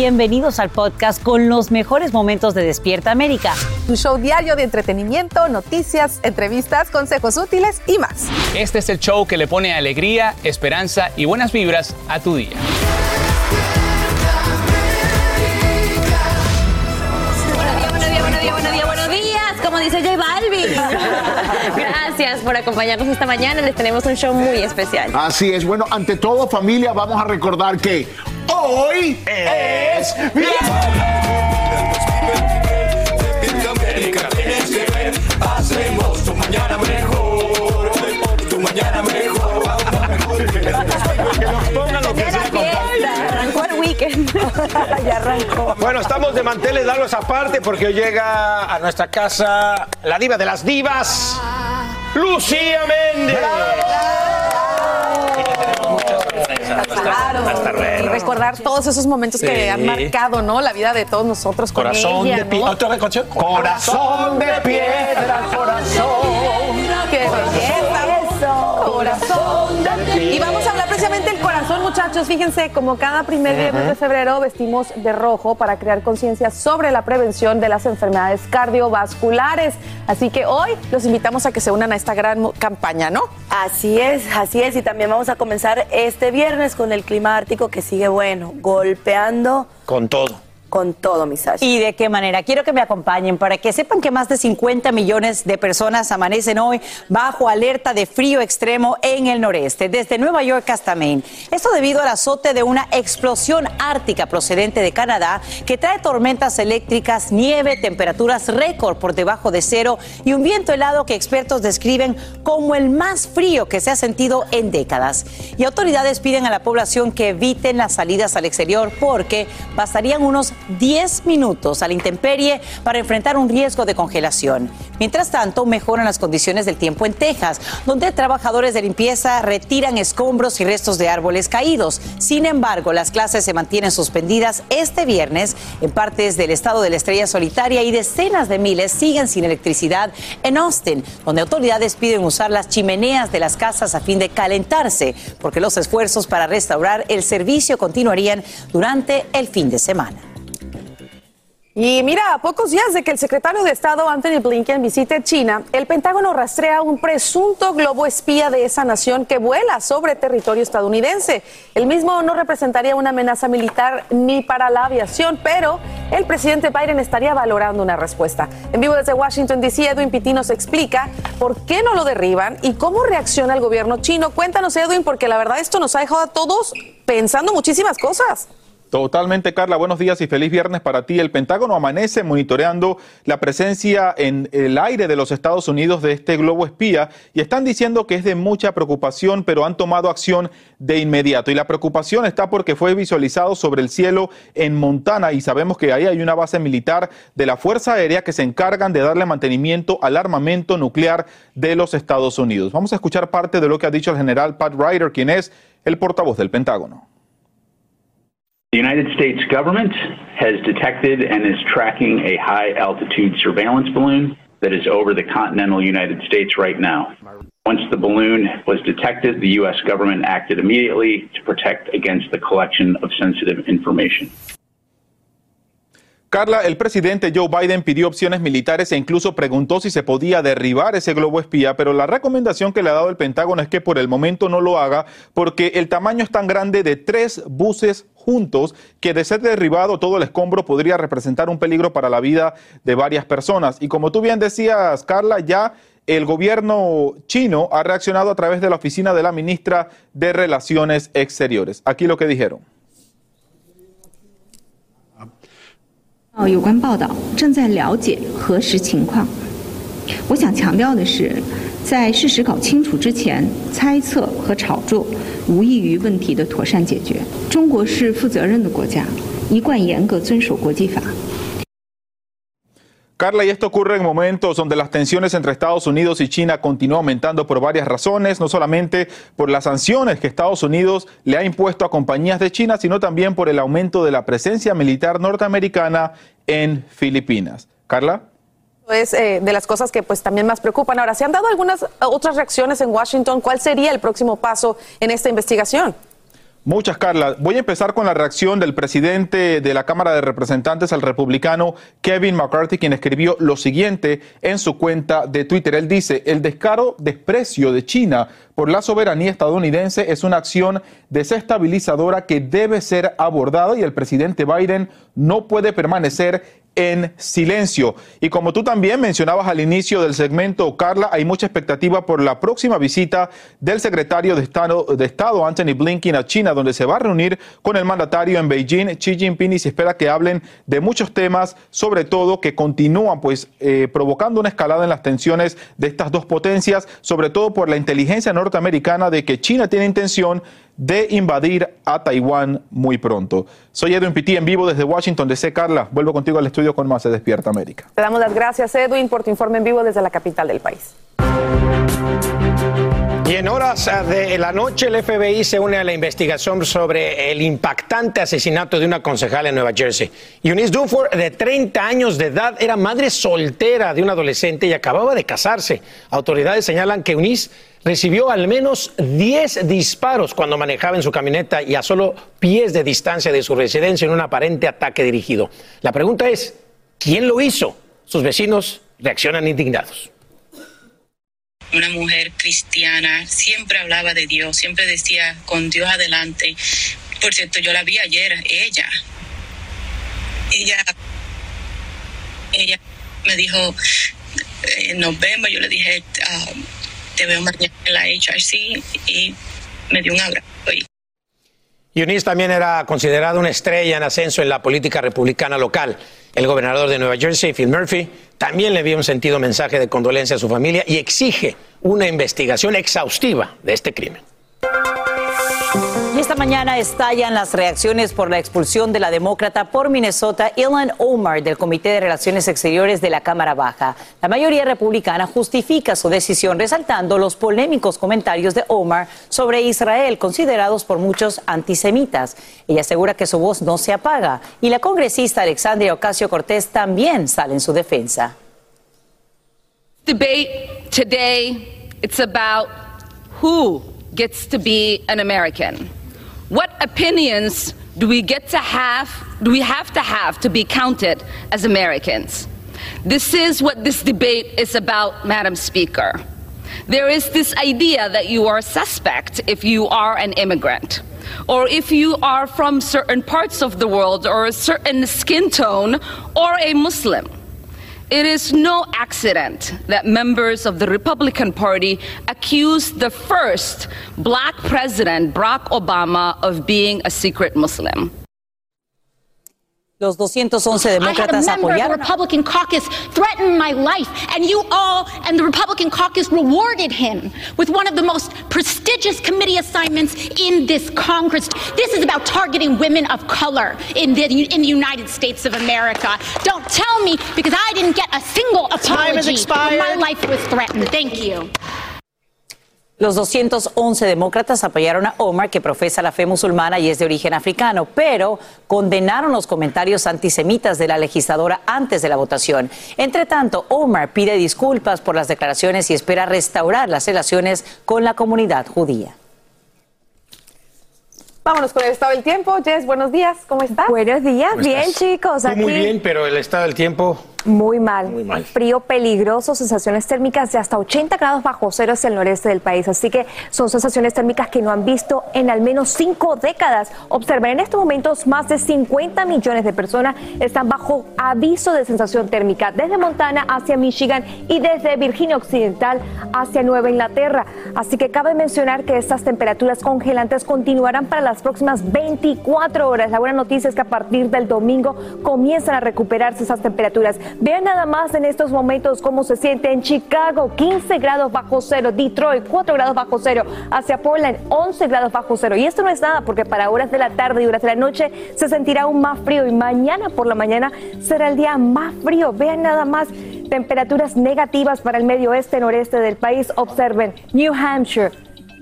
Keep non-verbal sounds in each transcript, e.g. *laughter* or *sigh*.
Bienvenidos al podcast con los mejores momentos de Despierta América. Tu show diario de entretenimiento, noticias, entrevistas, consejos útiles y más. Este es el show que le pone alegría, esperanza y buenas vibras a tu día. Buenos días, buenos días, buenos días, buenos días, como dice J Balvin. *laughs* Gracias por acompañarnos esta mañana. Les tenemos un show muy especial. Así es. Bueno, ante todo, familia, vamos a recordar que hoy es Hacemos tu mañana mejor, tu mañana mejor. Arrancó el weekend. ya arrancó. Bueno, estamos de manteles largos aparte porque hoy llega a nuestra casa la diva de las divas, Lucía Méndez. Claro. Y recordar todos esos momentos que Sí. han marcado, ¿no? La vida de todos nosotros con Corazón ella, de piedra. ¿no? Otra vez, canción. Corazón de piedra, corazón. ¡Qué belleza! Corazón de Y vamos a del corazón, muchachos. Fíjense, como cada primer viernes de febrero vestimos de rojo para crear conciencia sobre la prevención de las enfermedades cardiovasculares. Así que hoy los invitamos a que se unan a esta gran campaña, ¿no? Así es, así es. Y también vamos a comenzar este viernes con el clima ártico que sigue bueno, golpeando Con todo. Con todo, mis Sasha. ¿Y de qué manera? Quiero que me acompañen para que sepan que más de 50 millones de personas amanecen hoy bajo alerta de frío extremo en el noreste, desde Nueva York hasta Maine. Esto debido al azote de una explosión ártica procedente de Canadá que trae tormentas eléctricas, nieve, temperaturas récord por debajo de cero y un viento helado que expertos describen como el más frío que se ha sentido en décadas. Y autoridades piden a la población que eviten las salidas al exterior porque bastarían unos 10 minutos a la intemperie para enfrentar un riesgo de congelación. Mientras tanto, mejoran las condiciones del tiempo en Texas, donde trabajadores de limpieza retiran escombros y restos de árboles caídos. Sin embargo, las clases se mantienen suspendidas este viernes en partes del estado de la Estrella Solitaria y decenas de miles siguen sin electricidad en Austin, donde autoridades piden usar las chimeneas de las casas a fin de calentarse, porque los esfuerzos para restaurar el servicio continuarían durante el fin de semana. Y mira, a pocos días de que el secretario de Estado Anthony Blinken visite China, el Pentágono rastrea un presunto globo espía de esa nación que vuela sobre territorio estadounidense. El mismo no representaría una amenaza militar ni para la aviación, pero el presidente Biden estaría valorando una respuesta. En vivo desde Washington, D.C., Edwin Pitti nos explica por qué no lo derriban y cómo reacciona el gobierno chino. Cuéntanos, Edwin, porque la verdad esto nos ha dejado a todos pensando muchísimas cosas. Totalmente, Carla. Buenos días y feliz viernes para ti. El Pentágono amanece monitoreando la presencia en el aire de los Estados Unidos de este globo espía y están diciendo que es de mucha preocupación, pero han tomado acción de inmediato. Y la preocupación está porque fue visualizado sobre el cielo en Montana y sabemos que ahí hay una base militar de la Fuerza Aérea que se encargan de darle mantenimiento al armamento nuclear de los Estados Unidos. Vamos a escuchar parte de lo que ha dicho el general Pat Ryder, quien es el portavoz del Pentágono. The United States government has detected and is tracking a high altitude surveillance balloon that is over the continental United States right now. Once the balloon was detected, the U.S. government acted immediately to protect against the collection of sensitive information. Carla, el presidente Joe Biden pidió opciones militares e incluso preguntó si se podía derribar ese globo espía, pero la recomendación que le ha dado el Pentágono es que por el momento no lo haga porque el tamaño es tan grande de tres buses juntos que de ser derribado todo el escombro podría representar un peligro para la vida de varias personas. Y como tú bien decías, Carla, ya el gobierno chino ha reaccionado a través de la oficina de la ministra de Relaciones Exteriores. Aquí lo que dijeron. 哦，有关报道正在了解核实情况。我想强调的是，在事实搞清楚之前，猜测和炒作无异于问题的妥善解决。中国是负责任的国家，一贯严格遵守国际法。Carla, y esto ocurre en momentos donde las tensiones entre Estados Unidos y China continúan aumentando por varias razones, no solamente por las sanciones que Estados Unidos le ha impuesto a compañías de China, sino también por el aumento de la presencia militar norteamericana en Filipinas. Carla. Es eh, de las cosas que pues también más preocupan. Ahora, ¿se han dado algunas otras reacciones en Washington? ¿Cuál sería el próximo paso en esta investigación? Muchas, Carla. Voy a empezar con la reacción del presidente de la Cámara de Representantes, al republicano Kevin McCarthy, quien escribió lo siguiente en su cuenta de Twitter. Él dice, el descaro desprecio de China por la soberanía estadounidense es una acción desestabilizadora que debe ser abordada y el presidente Biden no puede permanecer en silencio. Y como tú también mencionabas al inicio del segmento, Carla, hay mucha expectativa por la próxima visita del secretario de Estado, de Estado, Anthony Blinken, a China, donde se va a reunir con el mandatario en Beijing, Xi Jinping, y se espera que hablen de muchos temas, sobre todo que continúan pues eh, provocando una escalada en las tensiones de estas dos potencias, sobre todo por la inteligencia norteamericana de que China tiene intención de invadir a Taiwán muy pronto. Soy Edwin Pitti en vivo desde Washington DC. Carla, vuelvo contigo al estudio con más de Despierta América. Te damos las gracias, Edwin, por tu informe en vivo desde la capital del país. Y en horas de la noche el FBI se une a la investigación sobre el impactante asesinato de una concejal en Nueva Jersey. Eunice Dunford, de 30 años de edad, era madre soltera de un adolescente y acababa de casarse. Autoridades señalan que Eunice recibió al menos 10 disparos cuando manejaba en su camioneta y a solo pies de distancia de su residencia en un aparente ataque dirigido. La pregunta es, ¿quién lo hizo? Sus vecinos reaccionan indignados una mujer cristiana, siempre hablaba de Dios, siempre decía con Dios adelante. Por cierto, yo la vi ayer, ella, ella, ella me dijo, eh, nos vemos, yo le dije, uh, te veo mañana en la HRC y me dio un abrazo. Y Eunice también era considerada una estrella en ascenso en la política republicana local. El gobernador de Nueva Jersey, Phil Murphy, también le envió un sentido mensaje de condolencia a su familia y exige una investigación exhaustiva de este crimen. Esta mañana estallan las reacciones por la expulsión de la demócrata por Minnesota, Ilhan Omar, del Comité de Relaciones Exteriores de la Cámara Baja. La mayoría republicana justifica su decisión resaltando los polémicos comentarios de Omar sobre Israel, considerados por muchos antisemitas. Ella asegura que su voz no se apaga y la congresista Alexandria Ocasio Cortés también sale en su defensa. Debate today, it's about who gets to be an American. What opinions do we get to have, do we have to have to be counted as Americans? This is what this debate is about, Madam Speaker. There is this idea that you are a suspect if you are an immigrant, or if you are from certain parts of the world, or a certain skin tone, or a Muslim. It is no accident that members of the Republican Party accused the first black president, Barack Obama, of being a secret Muslim. Los 211 I had a demócratas member of the apoyaron. Republican caucus threaten my life, and you all and the Republican caucus rewarded him with one of the most prestigious committee assignments in this Congress. This is about targeting women of color in the, in the United States of America. Don't tell me because I didn't get a single apology. Time has when My life was threatened. Thank you. Los 211 demócratas apoyaron a Omar, que profesa la fe musulmana y es de origen africano, pero condenaron los comentarios antisemitas de la legisladora antes de la votación. Entre tanto, Omar pide disculpas por las declaraciones y espera restaurar las relaciones con la comunidad judía. Vámonos con el estado del tiempo. Jess, buenos días. ¿Cómo estás? Buenos días. ¿Cómo Bien, estás? chicos. Aquí muy bien, pero el estado del tiempo Muy mal. Muy mal. Frío peligroso, sensaciones térmicas de hasta 80 grados bajo cero hacia el noreste del país. Así que son sensaciones térmicas que no han visto en al menos cinco décadas. Observen, en estos momentos más de 50 millones de personas están bajo aviso de sensación térmica desde Montana hacia Michigan y desde Virginia Occidental hacia Nueva Inglaterra. Así que cabe mencionar que estas temperaturas congelantes continuarán para las próximas 24 horas. La buena noticia es que a partir del domingo comienzan a recuperarse esas temperaturas. Vean nada más en estos momentos cómo se siente en Chicago, 15 grados bajo cero, Detroit, 4 grados bajo cero, hacia Portland, 11 grados bajo cero. Y esto no es nada porque para horas de la tarde y horas de la noche se sentirá aún más frío y mañana por la mañana será el día más frío. Vean nada más temperaturas negativas para el medio oeste, noreste del país. Observen, New Hampshire,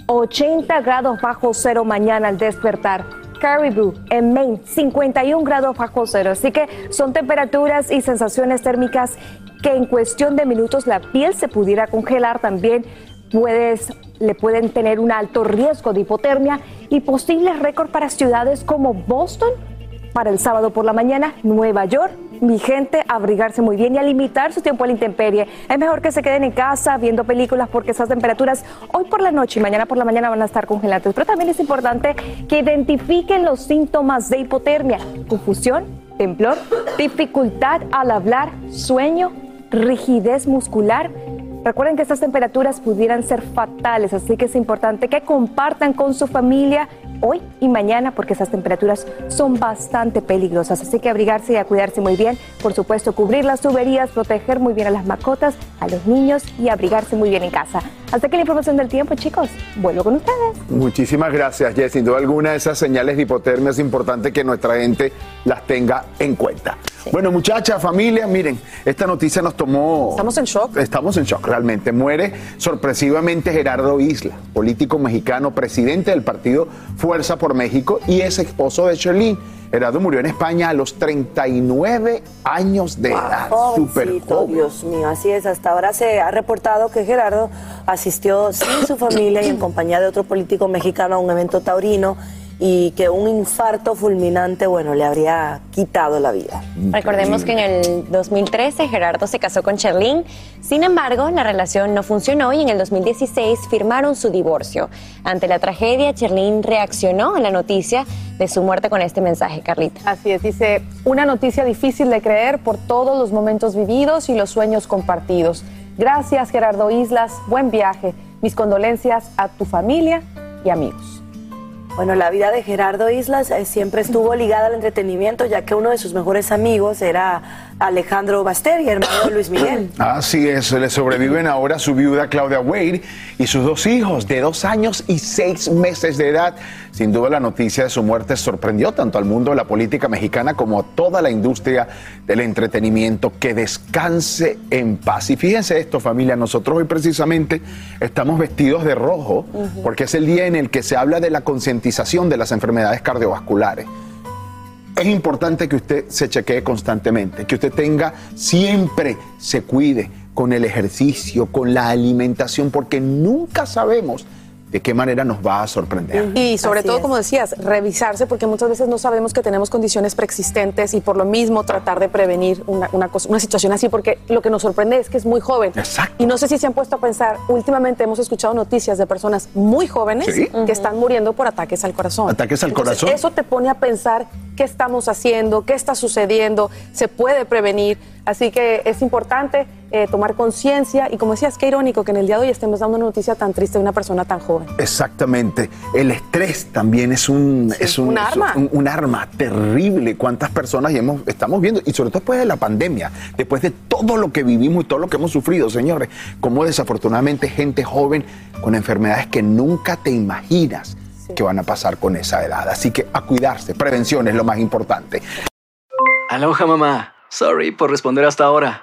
80 grados bajo cero mañana al despertar. Caribou en Maine, 51 grados bajo cero. Así que son temperaturas y sensaciones térmicas que en cuestión de minutos la piel se pudiera congelar también. Puedes, le pueden tener un alto riesgo de hipotermia y posibles récords para ciudades como Boston para el sábado por la mañana, Nueva York. Mi gente, abrigarse muy bien y a limitar su tiempo a la intemperie. Es mejor que se queden en casa viendo películas porque esas temperaturas hoy por la noche y mañana por la mañana van a estar congelantes. Pero también es importante que identifiquen los síntomas de hipotermia. Confusión, temblor, dificultad al hablar, sueño, rigidez muscular. Recuerden que estas temperaturas pudieran ser fatales, así que es importante que compartan con su familia hoy y mañana porque esas temperaturas son bastante peligrosas. Así que abrigarse y a cuidarse muy bien. Por supuesto, cubrir las tuberías, proteger muy bien a las mascotas, a los niños y abrigarse muy bien en casa. Hasta que la información del tiempo, chicos. Vuelvo con ustedes. Muchísimas gracias, Jess. Sin duda alguna, esas señales de hipotermia es importante que nuestra gente las tenga en cuenta. Bueno, muchachas, familia, miren, esta noticia nos tomó. Estamos en shock. Estamos en shock, realmente. Muere sorpresivamente Gerardo Isla, político mexicano, presidente del partido Fuerza por México y es esposo de Sherlyn. Gerardo murió en España a los 39 años de edad. Súper joven. Dios mío, así es. Hasta ahora se ha reportado que Gerardo asistió sin su familia y en compañía de otro político mexicano a un evento taurino y que un infarto fulminante, bueno, le habría quitado la vida. Recordemos que en el 2013 Gerardo se casó con Sherlyn. Sin embargo, la relación no funcionó y en el 2016 firmaron su divorcio. Ante la tragedia, Sherlyn reaccionó a la noticia de su muerte con este mensaje, Carlita. Así es, dice, una noticia difícil de creer por todos los momentos vividos y los sueños compartidos. Gracias, Gerardo Islas, buen viaje. Mis condolencias a tu familia y amigos. Bueno, la vida de Gerardo Islas eh, siempre estuvo ligada al entretenimiento, ya que uno de sus mejores amigos era Alejandro Basteri, hermano de Luis Miguel. *coughs* Así es, le sobreviven ahora su viuda Claudia Wade y sus dos hijos de dos años y seis meses de edad. Sin duda la noticia de su muerte sorprendió tanto al mundo de la política mexicana como a toda la industria del entretenimiento. Que descanse en paz. Y fíjense esto familia, nosotros hoy precisamente estamos vestidos de rojo porque es el día en el que se habla de la concientización de las enfermedades cardiovasculares es importante que usted se chequee constantemente, que usted tenga siempre, se cuide con el ejercicio, con la alimentación, porque nunca sabemos de qué manera nos va a sorprender. Y sobre Así todo, es. como decías, revisarse porque muchas veces no sabemos que tenemos condiciones preexistentes y por lo mismo tratar de prevenir una, una cosa- una situación así porque lo que nos sorprende es que es muy joven. Exacto. Y no sé si se han puesto a pensar, últimamente hemos escuchado noticias de personas muy jóvenes Sí. que están muriendo por ataques al corazón. Ataques al Entonces, corazón. Eso te pone a pensar qué estamos haciendo, qué está sucediendo, se puede prevenir. Así que es importante eh, tomar conciencia y como decías, qué irónico que en el día de hoy estemos dando una noticia tan triste de una persona tan joven. Exactamente. El estrés también es un, es un, un es arma. un- un arma terrible. ¿Cuántas personas ya hemos, estamos viendo? Y sobre todo después de la pandemia, después de todo lo que vivimos y todo lo que hemos sufrido, señores, como desafortunadamente gente joven con enfermedades que nunca te imaginas que van a pasar con esa edad. Así que a cuidarse, prevención es lo más importante. Aloha mamá. Sorry por responder hasta ahora.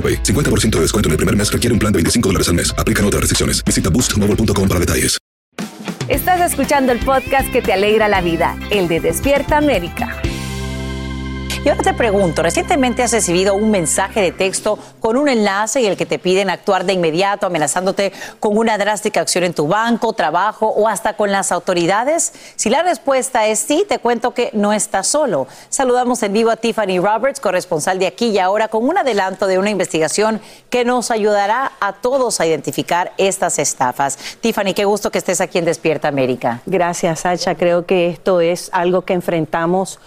AroPay. 50% de descuento en el primer mes requiere un plan de 25 dólares al mes. Aplican otras restricciones. Visita boostmobile.com para detalles. Estás escuchando el podcast que te alegra la vida, el de Despierta América. Y ahora te pregunto, recientemente has recibido un mensaje de texto con un enlace y el que te piden actuar de inmediato, amenazándote con una drástica acción en tu banco, trabajo o hasta con las autoridades. Si la respuesta es sí, te cuento que no estás solo. Saludamos en vivo a Tiffany Roberts, corresponsal de aquí y ahora, con un adelanto de una investigación que nos ayudará a todos a identificar estas estafas. Tiffany, qué gusto que estés aquí en Despierta América. Gracias, Sacha. Creo que esto es algo que enfrentamos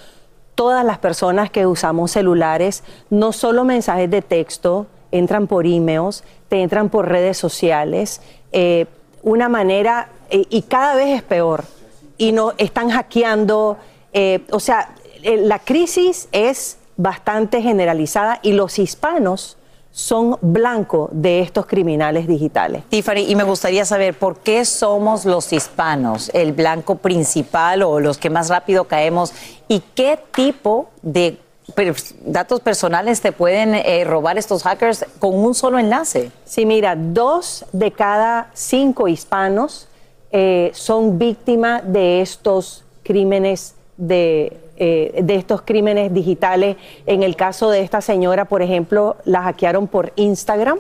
todas las personas que usamos celulares, no solo mensajes de texto, entran por emails, te entran por redes sociales, eh, una manera, eh, y cada vez es peor, y no están hackeando, eh, o sea, eh, la crisis es bastante generalizada y los hispanos son blanco de estos criminales digitales. Tiffany, y me gustaría saber por qué somos los hispanos el blanco principal o los que más rápido caemos y qué tipo de datos personales te pueden eh, robar estos hackers con un solo enlace. Sí, mira, dos de cada cinco hispanos eh, son víctimas de estos crímenes de, eh, de estos crímenes digitales. En el caso de esta señora, por ejemplo, la hackearon por Instagram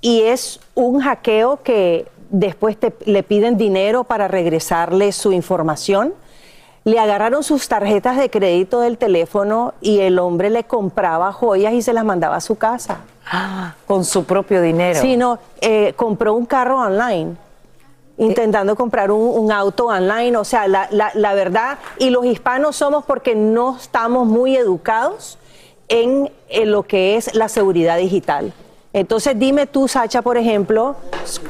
y es un hackeo que después te- le piden dinero para regresarle su información. Le agarraron sus tarjetas de crédito del teléfono y el hombre le compraba joyas y se las mandaba a su casa. con su propio dinero. Sí, no, eh, compró un carro online, intentando comprar un, un auto online. O sea, la, la- la verdad, y los hispanos somos porque no estamos muy educados en, en lo que es la seguridad digital. Entonces dime tú, Sacha, por ejemplo,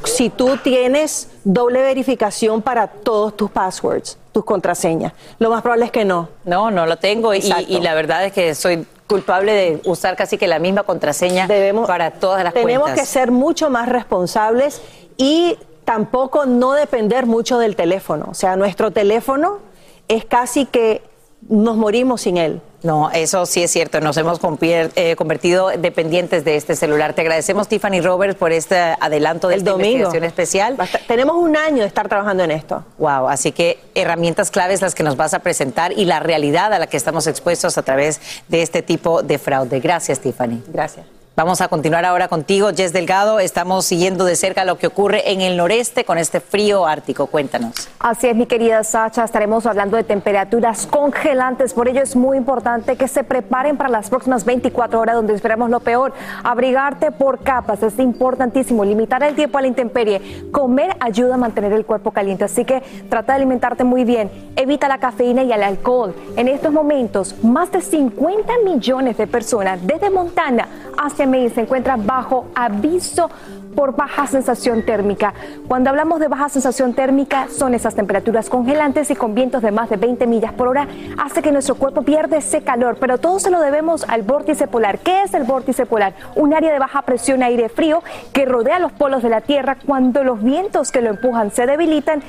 si tú tienes doble verificación para todos tus passwords, tus contraseñas. Lo más probable es que no. No, no lo tengo y, la verdad es que soy culpable de usar casi que la misma contraseña para todas las Tenemos cuentas. que ser mucho más responsables y tampoco no depender mucho del teléfono. O sea, nuestro teléfono es casi que nos morimos sin él. No, eso sí es cierto. Nos hemos eh, convertido dependientes de este celular. Te agradecemos, Tiffany Roberts, por este adelanto de El esta domingo. investigación especial. tenemos un año de estar trabajando en esto. Wow, así que herramientas claves las que nos vas a presentar y la realidad a la que estamos expuestos a través de este tipo de fraude. Gracias, Tiffany. Gracias. Vamos a continuar ahora contigo, Jess Delgado. Estamos siguiendo de cerca lo que ocurre en el noreste con este frío ártico. Cuéntanos. Así es, mi querida Sacha, estaremos hablando de temperaturas congelantes, por ello es muy importante que se preparen para las próximas 24 horas donde esperamos lo peor. Abrigarte por capas es importantísimo, limitar el tiempo a la intemperie, comer ayuda a mantener el cuerpo caliente, así que trata de alimentarte muy bien, evita la cafeína y el alcohol. En estos momentos, más de 50 millones de personas desde Montana hacia Maine se encuentran bajo aviso por baja sensación térmica. Cuando hablamos de baja sensación térmica, son esas temperaturas congelantes y con vientos de más de 20 millas por hora, hace que nuestro cuerpo pierda ese calor, pero todo se lo debemos al vórtice polar. ¿Qué es el vórtice polar? Un área de baja presión aire frío que rodea los polos de la Tierra cuando los vientos que lo empujan se debilitan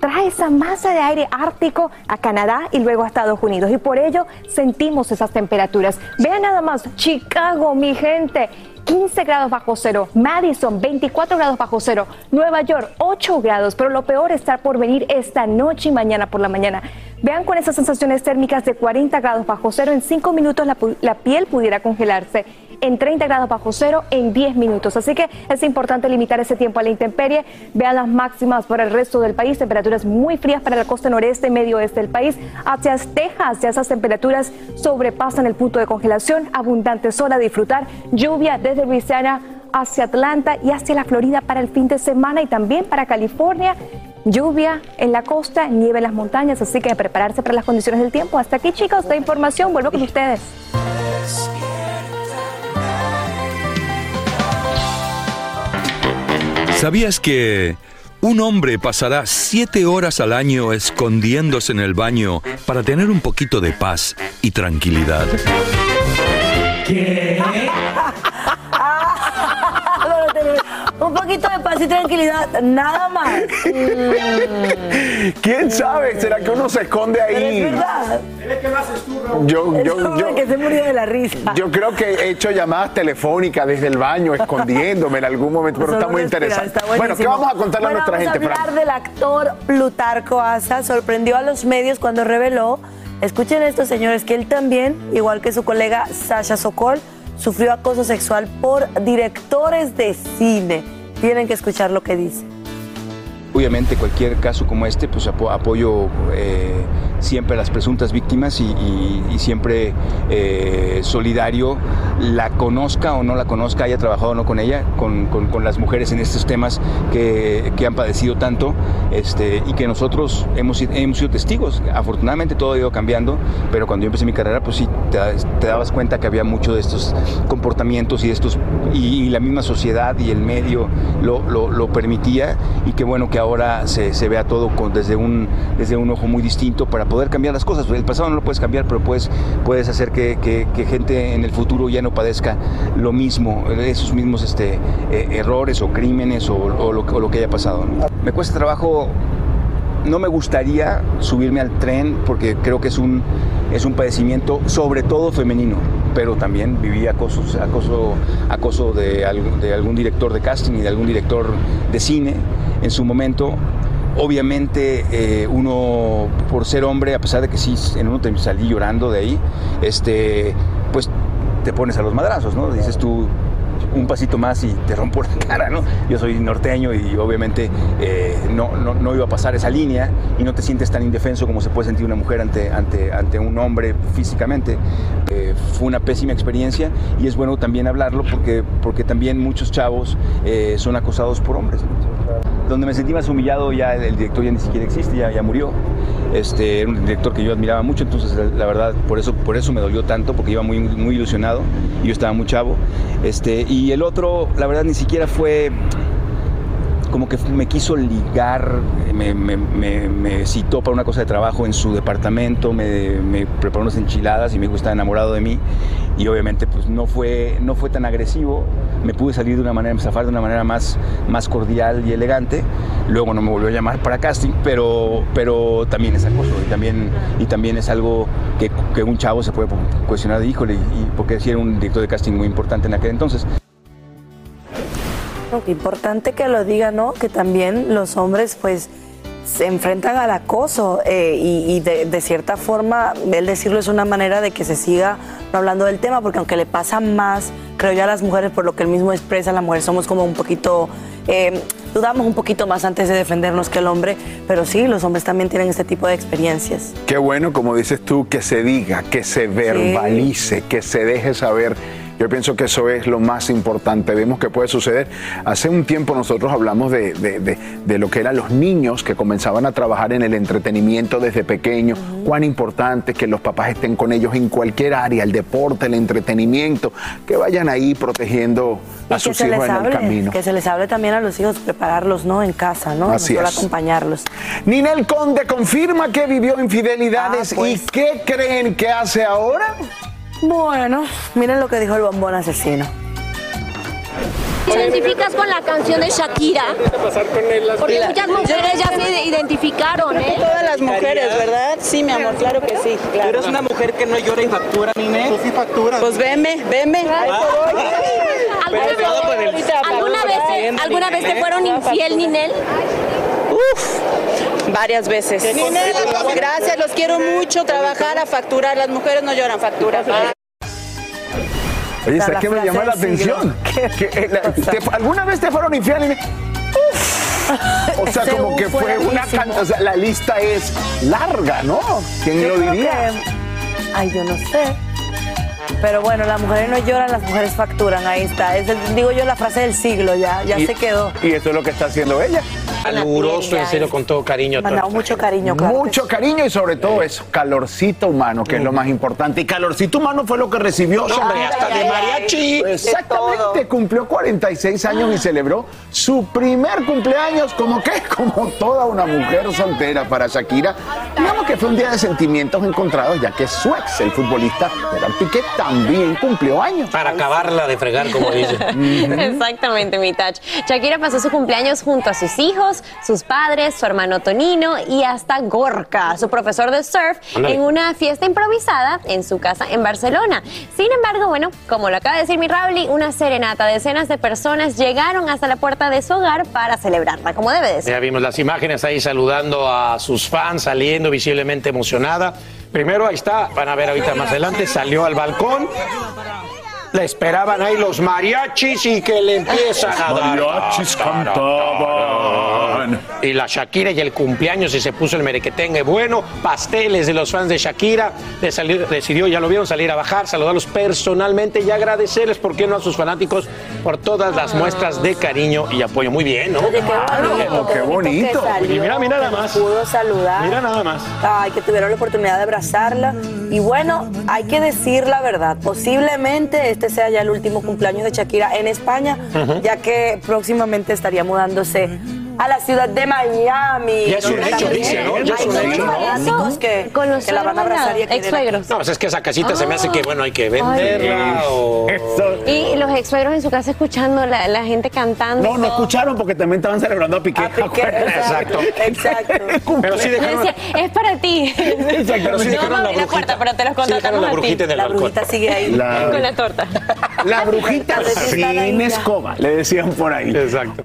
trae esa masa de aire ártico a Canadá y luego a Estados Unidos. Y por ello sentimos esas temperaturas. Vean nada más, Chicago, mi gente. 15 grados bajo cero, Madison 24 grados bajo cero, Nueva York 8 grados, pero lo peor está por venir esta noche y mañana por la mañana. Vean con esas sensaciones térmicas de 40 grados bajo cero, en 5 minutos la, la piel pudiera congelarse en 30 grados bajo cero en 10 minutos. Así que es importante limitar ese tiempo a la intemperie. Vean las máximas para el resto del país, temperaturas muy frías para la costa noreste y medio oeste del país. Hacia Texas ya esas temperaturas sobrepasan el punto de congelación. Abundante sol a disfrutar. Lluvia desde Luisiana hacia Atlanta y hacia la Florida para el fin de semana y también para California. Lluvia en la costa, nieve en las montañas, así que prepararse para las condiciones del tiempo. Hasta aquí, chicos, de información. Vuelvo con ustedes. ¿Sabías que un hombre pasará siete horas al año escondiéndose en el baño para tener un poquito de paz y tranquilidad? ¿Qué? Un poquito de paz y tranquilidad, nada más. *laughs* ¿Quién sabe? ¿Será que uno se esconde Pero ahí? es verdad. Yo, El yo, hombre yo, que se murió de la risa. yo creo que he hecho llamadas telefónicas desde el baño, escondiéndome en algún momento, pero Solo está muy respirar, interesante. está bueno, ¿qué vamos a contarle Bueno, a nuestra gente, Vamos a hablar del actor Plutarco Asa. Sorprendió a los medios cuando reveló, escuchen esto, señores, que él también, igual que su colega Sasha Sokol, sufrió acoso sexual por directores de cine. Tienen que escuchar lo que dice. Obviamente cualquier caso como este, pues apo- apoyo eh, siempre a las presuntas víctimas y, siempre eh, solidario, la conozca o no la conozca, haya trabajado o no con ella, con, con- las mujeres en estos temas que, que han padecido tanto este, y que nosotros hemos, hemos sido testigos. Afortunadamente todo ha ido cambiando, pero cuando yo empecé mi carrera, pues sí, te, te dabas cuenta que había mucho de estos comportamientos y estos, y, la misma sociedad y el medio lo, lo- lo permitía y que bueno que ahora se, se vea todo desde, un, desde un ojo muy distinto para poder cambiar las cosas. El pasado no lo puedes cambiar, pero puedes, puedes hacer que, que- gente en el futuro ya no padezca lo mismo, esos mismos este, eh, errores o crímenes o, lo, que- haya pasado. Me cuesta trabajo no me gustaría subirme al tren porque creo que es un, es un padecimiento sobre todo femenino, pero también viví acoso, acoso de, de algún director de casting y de algún director de cine en su momento. Obviamente eh, uno, por ser hombre, a pesar de que sí, en uno te salí llorando de ahí, este, pues te pones a los madrazos, ¿no? Dices tú, un pasito más y te rompo la *laughs* cara, ¿no? Yo soy norteño y obviamente eh, no, no, no iba a pasar esa línea y no te sientes tan indefenso como se puede sentir una mujer ante, ante, ante un hombre físicamente. Eh, fue una pésima experiencia y es bueno también hablarlo porque, porque también muchos chavos eh, son acosados por hombres. ¿no? Donde me sentí más humillado ya el, director ya ni siquiera existe, ya, ya murió. Este, era un director que yo admiraba mucho, entonces la, la verdad por eso, por eso me dolió tanto, porque iba muy, muy ilusionado y yo estaba muy chavo. Este, y el otro, la verdad, ni siquiera fue como que me quiso ligar, me, me- me- me citó para una cosa de trabajo en su departamento, me, me preparó unas enchiladas y me dijo estaba enamorado de mí y obviamente pues no fue, no fue tan agresivo, me pude salir de una manera, zafar de una manera más, más cordial y elegante, luego no me volvió a llamar para casting, pero, pero también es acoso y también, y también es algo que, que un chavo se puede cuestionar de híjole, y porque sí era un director de casting muy importante en aquel entonces. Importante que lo diga, ¿no? Que también los hombres, pues, se enfrentan al acoso eh, y, y de, de cierta forma, el decirlo es una manera de que se siga hablando del tema, porque aunque le pasa más, creo yo a las mujeres, por lo que él mismo expresa, las mujeres somos como un poquito, eh, dudamos un poquito más antes de defendernos que el hombre, pero sí, los hombres también tienen este tipo de experiencias. Qué bueno, como dices tú, que se diga, que se verbalice, que se deje saber. Yo pienso que eso es lo más importante. Vemos que puede suceder. Hace un tiempo nosotros hablamos de, de- de- de lo que eran los niños que comenzaban a trabajar en el entretenimiento desde pequeños. Cuán importante que los papás estén con ellos en cualquier área, el deporte, el entretenimiento, que vayan ahí protegiendo a sus hijos en el camino. que se les hable también a los hijos, prepararlos, ¿no? En casa, ¿no? Así no solo es. acompañarlos. Ninel Conde confirma que vivió infidelidades. ¿Y qué creen que hace ahora? Bueno, miren lo que dijo el bombón asesino. ¿Te identificas con la canción de Shakira? Porque muchas mujeres ya se identificaron, Creo que ¿eh? todas las mujeres, ¿verdad? Sí, mi amor, claro que sí. Claro. Eres una mujer que no llora y factura, Nine. Tú sí facturas. Pues veme, veme. ¿Alguna Pero todo por el- vez, ¿alguna vez, ¿alguna vez te fueron infiel, Ninel? Uf, Varias veces. Gracias, los quiero mucho, trabajar a facturar. Las mujeres no lloran facturas. Oye, Esa ¿sabes la qué me llamó la atención? *laughs* Eh, la- te- ¿Alguna vez te fueron infiel? Y me- ¡Uf! O sea, Ese como que fue una o sea, la lista es larga, ¿no? ¿Quién Yo lo diría? que- ay, yo no sé. Pero bueno, las mujeres no lloran, las mujeres facturan. Ahí está. Es el- digo yo la frase del siglo, ya, ya Y- se quedó. Y eso es lo que está haciendo ella. Caluroso, en serio, con todo cariño. Mandamos mucho cariño, claro. Mucho cariño y sobre todo eso, calorcito humano, que es lo más importante. Y calorcito humano fue lo que recibió. No, hombre, hasta de mariachi. Exactamente, cumplió 46 años y celebró su primer cumpleaños como que, *laughs* como toda una mujer soltera para Shakira. Digamos que fue un día de sentimientos encontrados, ya que su ex, el futbolista Gerard Piqué, también cumplió años. Para acabarla de fregar, como dice. *laughs* *laughs* Exactamente, mi touch. Shakira pasó su cumpleaños junto a sus hijos, sus padres, su hermano Tonino y hasta Gorka, su profesor de surf, en una fiesta improvisada en su casa en Barcelona. Sin embargo, bueno, como lo acaba de decir mi Rauli, una serenata, decenas de personas llegaron hasta la puerta de su hogar para celebrarla, como debe de ser. Ya vimos las imágenes ahí saludando a sus fans, saliendo visiblemente emocionada. Primero ahí está, van a ver ahorita más adelante, salió al balcón. Le esperaban ahí los mariachis y que le empiezan a dar. Mariachis cantaban. Y la Shakira y el cumpleaños y se puso el merequetengue bueno. Pasteles de los fans de Shakira. Le salió- decidió, ya lo vieron, salir a bajar, saludarlos personalmente y agradecerles, ¿por qué no? A sus fanáticos por todas las muestras de cariño y apoyo. Muy bien, ¿no? Qué bonito, qué bonito. Y mira, mira nada más. Pudo saludar. Mira nada más. Ay, que tuvieron la oportunidad de abrazarla. Y bueno, hay que decir la verdad. Posiblemente este sea ya el último cumpleaños de Shakira en España, ya que próximamente estaría mudándose a la ciudad de Miami. Ya es un hecho, dice, ¿no? Ya es un hecho, que, que la van a abrazar y a querer. No, es que esa casita se me hace que, bueno, hay que venderla o... Y los ex suegros en su casa escuchando la, la gente cantando. No, no escucharon porque también estaban celebrando a Piqué. Exacto. Exacto. *laughs* Pero sí Le dejaron, decía, es para ti. Pero sí no dejaron la abrí la brujita. puerta, pero te los Sí la a ti. brujita en el La brujita sigue ahí. La- Con la torta. La brujita sin escoba, le decían por ahí. Exacto.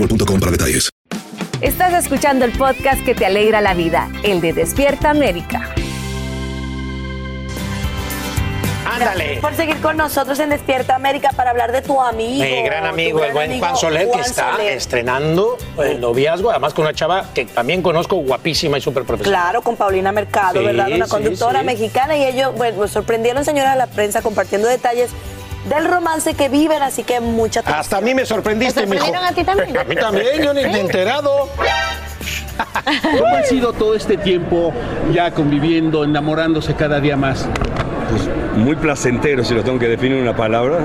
boostmobile.com para detalles. Estás escuchando el podcast que te alegra la vida, el de Despierta América. Gracias por seguir con nosotros en Despierta América para hablar de tu amigo. Mi gran amigo, gran el buen amigo Juan Soler, que está Soler. estrenando el noviazgo, además con una chava que también conozco, guapísima y súper profesional. Claro, con Paulina Mercado, Sí, ¿verdad? Una sí, conductora sí. mexicana y ellos, bueno, pues, sorprendieron, señora, a la prensa compartiendo detalles del romance que viven, así que mucha atención. Hasta a mí me sorprendiste, ¿Te mijo. sorprendieron a ti también? *laughs* A mí también, yo ni ni enterado. *laughs* ¿Cómo han sido todo este tiempo ya conviviendo, enamorándose cada día más? Pues muy placentero, si lo tengo que definir en una palabra.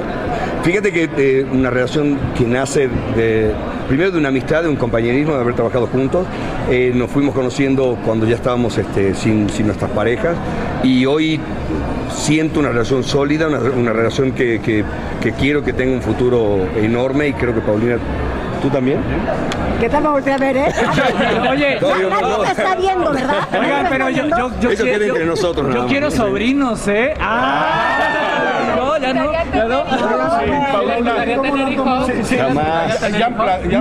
Fíjate que eh, una relación que nace de, primero de una amistad, de un compañerismo, de haber trabajado juntos. Eh, nos fuimos conociendo cuando ya estábamos este, sin, sin nuestras parejas y hoy siento una relación sólida, una, una relación que, que- que quiero que tenga un futuro enorme y creo que Paulina, ¿tú también? ¿Qué tal me volteé a ver, eh? *laughs* Oye, nadie me está viendo, ¿verdad? Oigan, pero yo, yo, yo Eso quiero- entre yo- nosotros, quiero sobrinos, ¿eh? Ah, no, ya no. Jamás.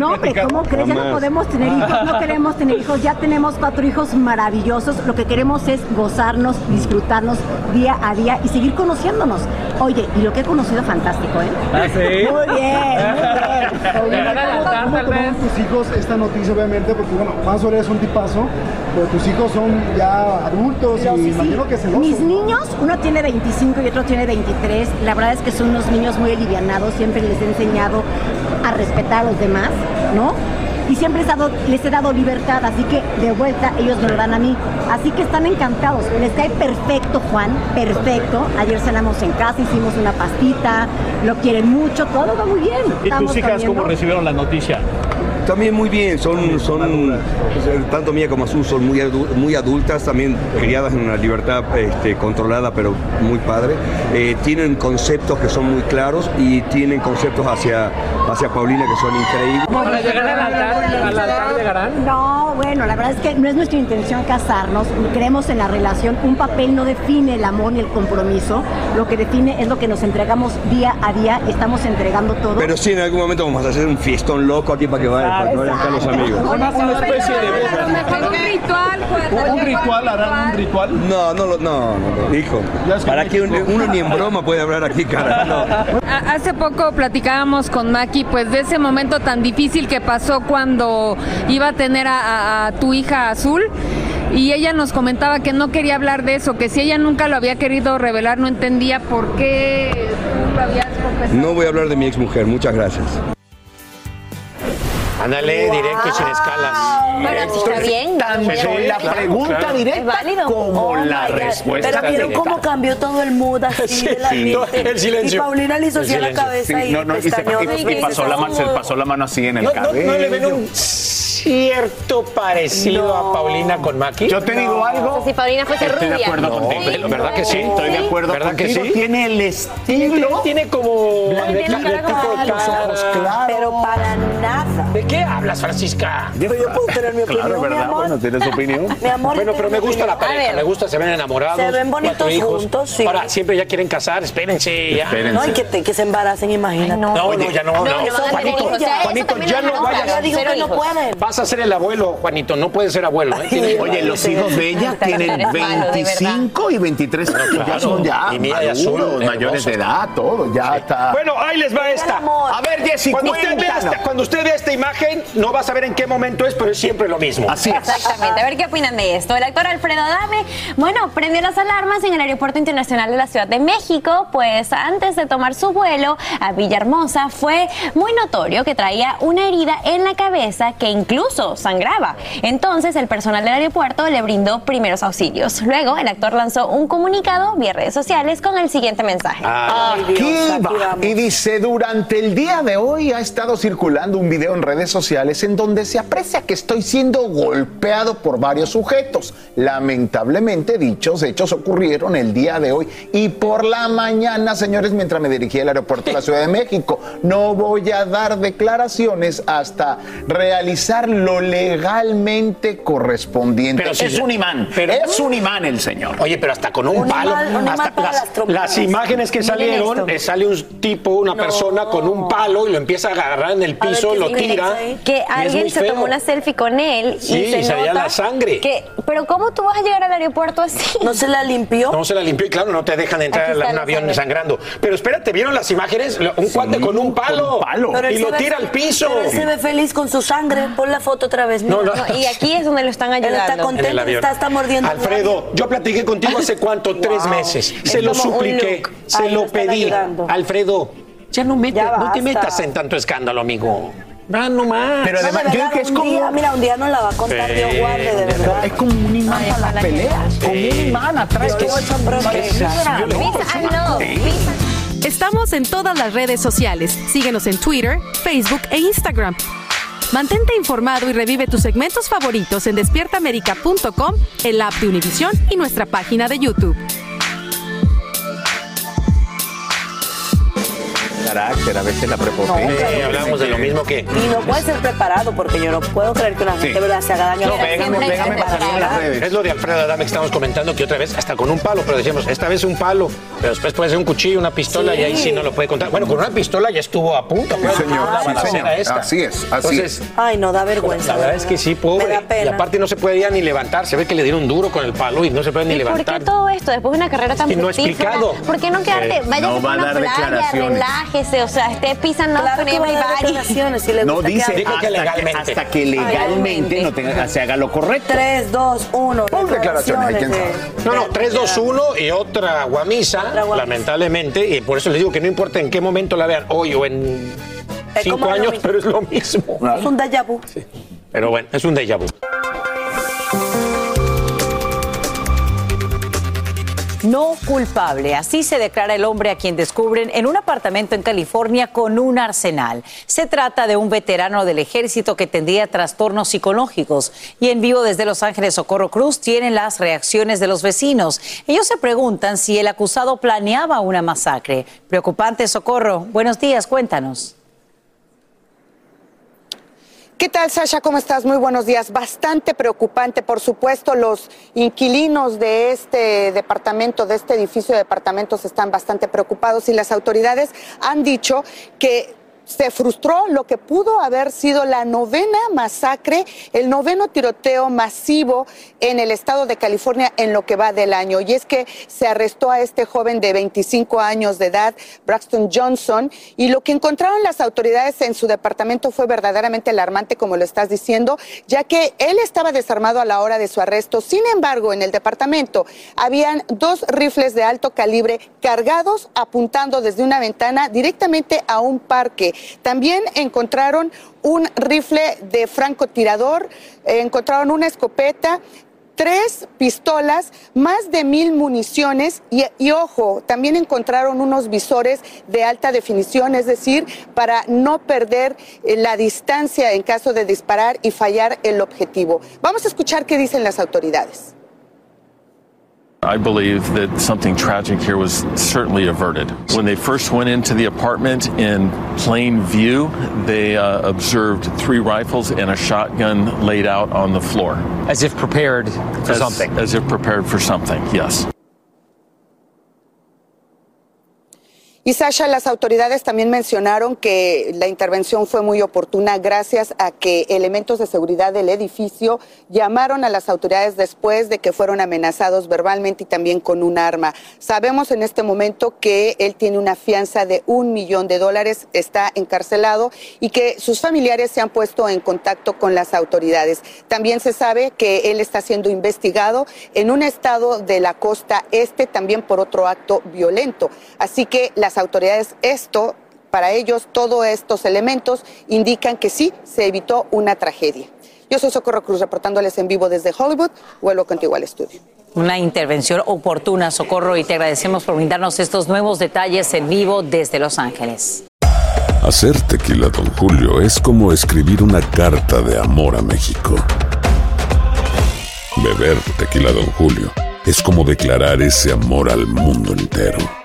hombre, ¿cómo crees? Ya no podemos tener hijos, no *laughs* queremos tener hijos, ya tenemos cuatro hijos maravillosos. Lo que queremos es gozarnos, disfrutarnos día a día y seguir conociéndonos. Oye, y lo que he conocido fantástico, ¿eh? ¿Ah, sí? *laughs* Muy bien, muy bien. ¿Cómo tomaron tus hijos esta noticia, obviamente? Porque, bueno, Juan Soler es un tipazo, pero tus hijos son ya adultos y sí, sí. imagino que celosos. Mis niños, uno tiene 25 y otro tiene 23. La verdad es que son unos niños muy alivianados. Siempre les he enseñado a respetar a los demás, ¿no? Y siempre les, he dado- les he dado libertad, así que de vuelta ellos me lo dan a mí. Así que están encantados. Les cae perfecto, Juan, perfecto. Ayer cenamos en casa, hicimos una pastita, lo quieren mucho, todo va muy bien. ¿Y Estamos tus hijas cómo recibieron la noticia? También muy bien, son, son eh, tanto Mía como Azul son muy, adu- muy adultas, también criadas en una libertad este, controlada, pero muy padre. Eh, tienen conceptos que son muy claros y tienen conceptos hacia, hacia Paulina que son increíbles. Para llegar al altar, al altar llegarán. No, bueno, la verdad es que no es nuestra intención casarnos, creemos en la relación, un papel no define el amor ni el compromiso, lo que define es lo que nos entregamos día a día, estamos entregando todo. Pero sí, en algún momento vamos a hacer un fiestón loco aquí para que vayan, para que vayan acá los amigos. Una, una especie de Un ritual, pues. ¿Un ritual? ¿Harán un ritual? No, no, no, no, no, hijo. ¿Para qué uno, uno ni en broma puede hablar aquí, cara? No. Hace poco platicábamos con Maki pues de ese momento tan difícil que pasó cuando iba a tener a, a- a tu hija azul y ella nos comentaba que no quería hablar de eso, que si ella nunca lo había querido revelar no entendía por qué tú lo habías confesado. No voy a hablar de mi exmujer, muchas gracias. Ándale, directo y sin escalas. Bueno, sí está bien. Tanto Sí, la pregunta Claro. directa como Oh la respuesta Pero vieron cómo cambió todo el mood así *laughs* Sí, de la gente. El silencio. Y Paulina le hizo así a la cabeza Sí, y no, no, y se- y- y pasó la se pasó la mano así en el ¿No, no, cabello. no le ven un cierto parecido No. a Paulina con Maki? Yo te digo algo. O sea, si Paulina fuese Estoy de rubia. acuerdo No, contigo. ¿verdad que sí? Estoy de acuerdo ¿Verdad que contigo. sí? Tiene el estilo. Tiene como... Tiene de- la de cara tipo de los ojos claros. Pero para nada. ¿De qué hablas, Francisca? Pero yo puedo tener mi opinión, Claro, mi ¿verdad? amor. Bueno, tienes opinión. Mi amor, Bueno, yo pero me mi gusta la pareja, ver. me gusta, se ven enamorados. Se ven bonitos hijos. juntos, sí. Ahora, siempre ya quieren casar, espérense ya. Espérense. No, y que, te- que se embaracen, imagínate. No, no, ya no, no. no, no tener Juanito, ya no vayas. Yo digo que no pueden. Vas a ser el abuelo, Juanito, no puedes ser abuelo. ¿eh? Tienes- *laughs* Oye, los hijos de ella tienen Eres malo, de 25 y 23 años. Ya claro. son ya Y mira, ya son maduros, mayores hermosos. de edad, todo. Ya está. Bueno, ahí les va esta. amor. A ver, Jessy, Cuando usted, vea cuéntanos. esta, cuando usted vea esta imagen, no va a saber en qué momento es, pero es siempre lo mismo. Así es. Exactamente. A ver qué opinan de esto. El actor Alfredo Adame, bueno, prendió las alarmas en el Aeropuerto Internacional de la Ciudad de México, pues antes de tomar su vuelo a Villahermosa fue muy notorio que traía una herida en la cabeza que incluso sangraba. Entonces el personal del aeropuerto le brindó primeros auxilios. Luego el actor lanzó un comunicado vía redes sociales con el siguiente mensaje. Aquí va. Y dice, durante el día de hoy ha estado circulando un video en redes sociales en donde se aprecia que estoy siendo golpeado por varios sujetos. Lamentablemente dichos hechos ocurrieron el día de hoy y por la mañana, señores, mientras me dirigía al aeropuerto de la *laughs* Ciudad de México. No voy a dar declaraciones hasta realizar lo legalmente correspondiente. Pero si- es un imán, pero- es un imán el señor. Oye, pero hasta con un, Un palo. imán- un imán hasta para las, las trompetas. las imágenes que salieron, eh, sale un tipo, una persona con un palo y lo empieza a agarrar en el ver, piso, ¿qué lo tira. que alguien se feo. tomó una selfie con él Sí, y se y salía nota la sangre. que pero cómo tú vas a llegar al aeropuerto así ¿No se la limpió? No se la limpió y claro, no te dejan entrar a está un avión sangre. sangrando. Pero espérate, ¿vieron las imágenes? Un cuate con un palo. Y lo ve- tira al piso. Pero él se ve feliz con su sangre. Pon la foto otra vez. mira. No, no. No, y aquí es donde lo están Él está ayudando contento, en el avión. está, está mordiendo. Alfredo, yo platiqué contigo hace cuánto, *laughs* tres meses. Se lo supliqué, se Ay, lo pedí. ayudando. Alfredo, ya no, mete- Ya no te metas en tanto escándalo, amigo. Pero No, de además, yo digo verdad, que es un como... día, mira, un día nos la va a contar Sí, Dios guarde, de verdad. Es como un imán para las que peleas, como un imán atrae Es que ah, no. Estamos en todas las redes sociales. Síguenos en Twitter, Facebook e Instagram. Mantente informado y revive tus segmentos favoritos en despiertaamerica.com, el app de Univision y nuestra página de YouTube. Carácter, a veces la prepotencia. Sí, hablamos de lo mismo que. Y no puede ser preparado porque yo no puedo creer que una gente Sí. ¿verdad? se haga daño. No, pégame, pégame para salir en las redes. Es lo de Alfredo Adame que estamos comentando que otra vez, hasta con un palo, pero decíamos, esta vez un palo, pero después puede ser un cuchillo, una pistola Sí. y ahí sí no lo puede contar. Bueno, con una pistola ya estuvo a punto. pues, señor, la señor. esta. Así es, así Entonces, Ay, no, da vergüenza. La verdad es que sí, pobre. Me da pena. Y aparte no se puede ya ni levantar. Se ve que le dieron duro con el palo y no se puede ni ¿Y por levantar. qué todo esto después de una carrera tan Y no explicado. ¿Por qué no quedarte? Eh, Vaya no va a dar declaraciones. O sea, esté pisando Claro con que va a dar everybody. declaraciones, si le No gusta dice que hasta, que, hasta que legalmente no tenga- se haga lo correcto. 3, 2, 1. Pon declaraciones, ¿de quién sabe? No, no, 3, 2, 1 y otra guamisa, lamentablemente, y por eso les digo que no importa en qué momento la vean, hoy o en Es cinco años, pero es lo mismo. Es un déjà vu. Pero bueno, es un déjà vu. No culpable. Así se declara el hombre a quien descubren en un apartamento en California con un arsenal. Se trata de un veterano del ejército que tendría trastornos psicológicos. Y en vivo desde Los Ángeles, Socorro Cruz tienen las reacciones de los vecinos. Ellos se preguntan si el acusado planeaba una masacre. Preocupante, Socorro. Buenos días, cuéntanos. ¿Qué tal, Sasha? ¿Cómo estás? Muy buenos días. Bastante preocupante, por supuesto, los inquilinos de este departamento, de este edificio de departamentos, están bastante preocupados y las autoridades han dicho que se frustró lo que pudo haber sido la novena masacre, el noveno tiroteo masivo en el estado de California en lo que va del año. Y es que se arrestó a este joven de 25 años de edad, Braxton Johnson, y lo que encontraron las autoridades en su departamento fue verdaderamente alarmante, como lo estás diciendo, ya que él estaba desarmado a la hora de su arresto. Sin embargo, en el departamento habían dos rifles de alto calibre cargados, apuntando desde una ventana directamente a un parque. También encontraron un rifle de francotirador, eh, encontraron una escopeta, tres pistolas, más de mil municiones y, y, ojo, también encontraron unos visores de alta definición, es decir, para no perder eh, la distancia en caso de disparar y fallar el objetivo. Vamos a escuchar qué dicen las autoridades. I believe that something tragic here was certainly averted. When they first went into the apartment in plain view, they uh, observed three rifles and a shotgun laid out on the floor. As if prepared for As- something. As if prepared for something, yes. Y Sasha, las autoridades también mencionaron que la intervención fue muy oportuna gracias a que elementos de seguridad del edificio llamaron a las autoridades después de que fueron amenazados verbalmente y también con un arma. Sabemos en este momento que él tiene una fianza de un millón de dólares, está encarcelado y que sus familiares se han puesto en contacto con las autoridades. También se sabe que él está siendo investigado en un estado de la costa este también por otro acto violento. Así que las autoridades esto para ellos todos estos elementos indican que sí se evitó una tragedia. Yo soy Socorro Cruz reportándoles en vivo desde Hollywood. Vuelvo contigo al estudio. Una intervención oportuna, Socorro, y te agradecemos por brindarnos estos nuevos detalles en vivo desde Los Ángeles. Hacer tequila, Don Julio, es como escribir una carta de amor a México. Beber tequila, Don Julio, es como declarar ese amor al mundo entero.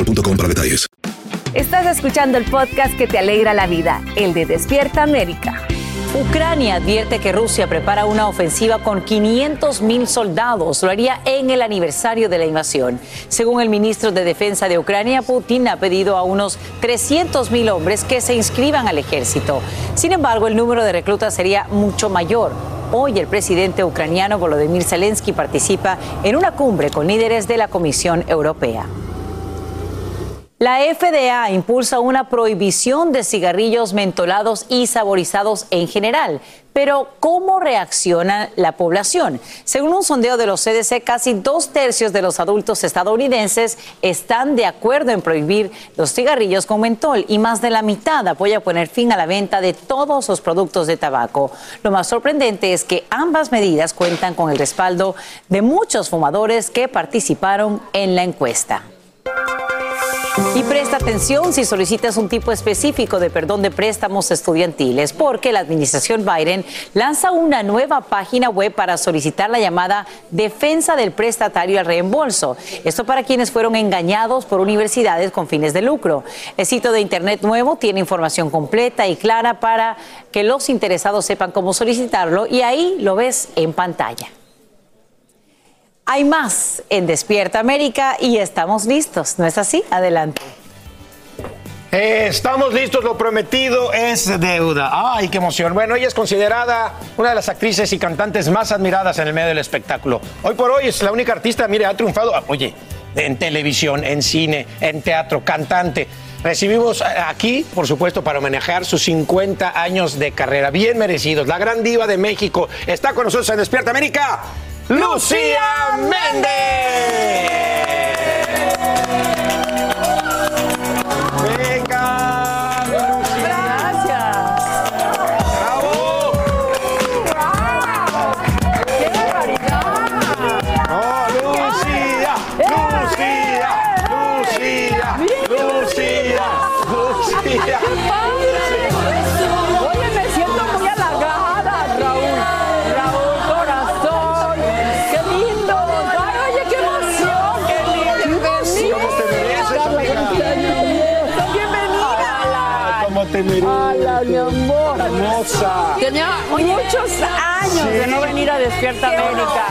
boostmobile.com para detalles. Estás escuchando el podcast que te alegra la vida, el de Despierta América. Ucrania advierte que Rusia prepara una ofensiva con 500 mil soldados. Lo haría en el aniversario de la invasión. Según el ministro de Defensa de Ucrania, Putin ha pedido a unos 300 mil hombres que se inscriban al ejército. Sin embargo, el número de reclutas sería mucho mayor. Hoy el presidente ucraniano Volodymyr Zelensky participa en una cumbre con líderes de la Comisión Europea. La FDA impulsa una prohibición de cigarrillos mentolados y saborizados en general. Pero, ¿cómo reacciona la población? Según un sondeo de los CDC, casi dos tercios de los adultos estadounidenses están de acuerdo en prohibir los cigarrillos con mentol y más de la mitad apoya poner fin a la venta de todos los productos de tabaco. Lo más sorprendente es que ambas medidas cuentan con el respaldo de muchos fumadores que participaron en la encuesta. Y presta atención si solicitas un tipo específico de perdón de préstamos estudiantiles, porque la administración Biden lanza una nueva página web para solicitar la llamada defensa del prestatario al reembolso. Esto para quienes fueron engañados por universidades con fines de lucro. El sitio de Internet nuevo tiene información completa y clara para que los interesados sepan cómo solicitarlo y ahí lo ves en pantalla. Hay más en Despierta América y estamos listos, ¿no es así? Adelante. Eh, estamos listos, lo prometido es deuda. ¡Ay, qué emoción! Bueno, ella es considerada una de las actrices y cantantes más admiradas en el medio del espectáculo. Hoy por hoy es la única artista, mire, ha triunfado, ah, oye, en televisión, en cine, en teatro, cantante. Recibimos aquí, por supuesto, para homenajear sus 50 años de carrera, bien merecidos. La gran diva de México está con nosotros en Despierta América, Lucía Méndez. A Despierta América.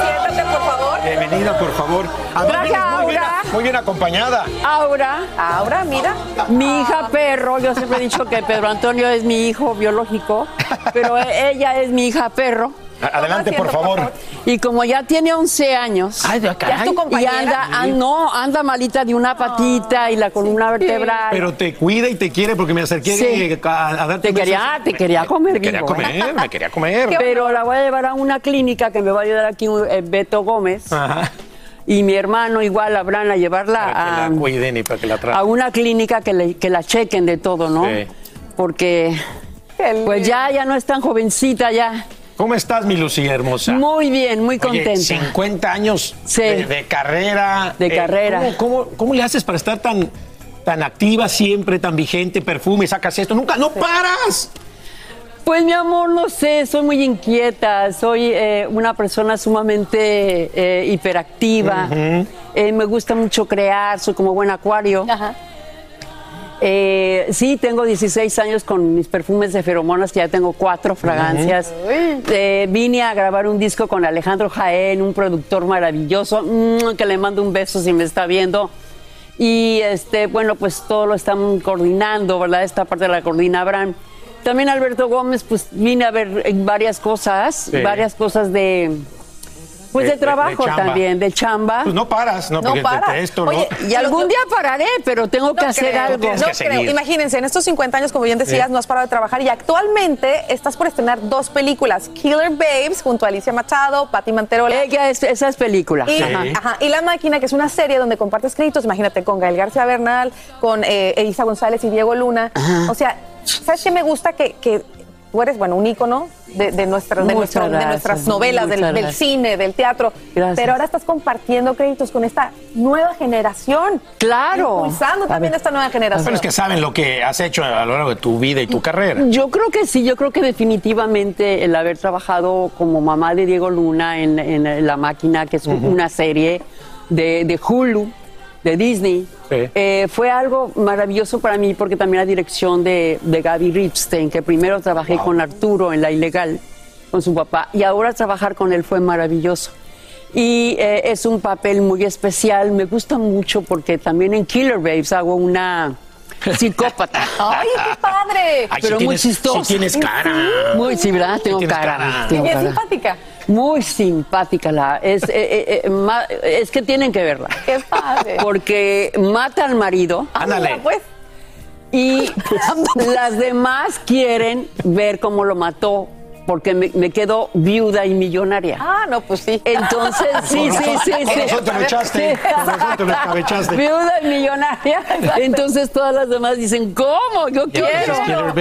Siéntate, por favor. Bienvenida, por favor. Además, Traje vienes muy bien, Aura. muy bien acompañada. Aura, Aura, mira, mi hija perro, yo siempre he dicho que Pedro Antonio es mi hijo biológico, pero e- ella es mi hija perro. Adelante, por favor. Y como ya tiene 11 años, Ay, de acá. y anda, ah, no, anda malita de una patita y la columna vertebral. Pero te cuida y te quiere porque me acerqué Sí. a, a darte te quería, te quería comer Me quería vivo, ¿eh? comer, me quería comer. *laughs* Pero la voy a llevar a una clínica que me va a ayudar aquí eh, Beto Gómez. Ajá. Y mi hermano igual, Abraham, a llevarla Para que a, la cuiden y para que la a una clínica que, le- que la chequen de todo, ¿no? Sí. Porque pues ya, ya no es tan jovencita ya. ¿Cómo estás, mi Lucía hermosa? Muy bien, muy Oye, contenta. 50 años Sí. de, de carrera. De Eh, carrera. ¿cómo, cómo, cómo le haces para estar tan, tan activa siempre, tan vigente, perfume, sacas esto? ¡Nunca, no paras! Pues mi amor, no sé, soy muy inquieta, soy eh, una persona sumamente eh, hiperactiva, Eh, me gusta mucho crear, soy como buen acuario. Eh, sí, tengo 16 años con mis perfumes de feromonas, que ya tengo cuatro fragancias. Eh, vine a grabar un disco con Alejandro Jaén, un productor maravilloso, mm, que le mando un beso si me está viendo. Y este, bueno, pues todo lo están coordinando, ¿verdad? Esta parte la coordina Abraham. También Alberto Gómez, pues vine a ver eh, varias cosas, Sí. varias cosas de, Pues de, trabajo también, de chamba. Pues no paras, ¿no? Porque para. de esto, ¿no? Oye, y algún día pararé, pero tengo que hacer creo, algo. No que creo. seguir. Imagínense, en estos 50 años, como bien decías, Sí. no has parado de trabajar y actualmente estás por estrenar dos películas: Killer Babes junto a Alicia Machado, Patti Manterola. Ella es, esa es película. Y, ajá, y La Máquina, que es una serie donde compartes créditos, imagínate, con Gael García Bernal, con eh, Elisa González y Diego Luna. O sea, ¿sabes qué me gusta? Que, que tú eres, bueno, un ícono de, de, nuestra- de, nuestro- de nuestras novelas, del, cine, del teatro. Gracias. Pero ahora estás compartiendo créditos con esta nueva generación. Claro. Impulsando también esta nueva generación. Pero es que saben lo que has hecho a lo largo de tu vida y tu carrera. Yo creo que sí, yo creo que definitivamente el haber trabajado como mamá de Diego Luna en, en La Máquina, que es una serie de, de Hulu, de Disney, eh, fue algo maravilloso para mí porque también la dirección de, de Gaby Ripstein, que primero trabajé con Arturo en La Ilegal, con su papá, y ahora trabajar con él fue maravilloso. Y eh, es un papel muy especial, me gusta mucho porque también en Killer Babes hago una *laughs* psicópata. ¡Ay, qué padre! Ay, pero muy tienes- chistosa. tienes cara. Muy, sí, ¿verdad? Tengo cara. cara. tengo Y es cara. simpática. Muy simpática la. Es, eh, eh, eh, ma- es que tienen que verla. ¡Qué padre! Porque mata al marido. Ándale. Mira, pues. Y *laughs* las demás quieren ver cómo lo mató. Porque me, me quedo viuda y millonaria. Ah, no, pues sí. Entonces, *laughs* sí, sí, sí, sí. razón te lo echaste, Sí. con razón te lo escabechaste. Viuda y millonaria. Entonces todas las demás dicen, ¿cómo? Yo pues, quiero.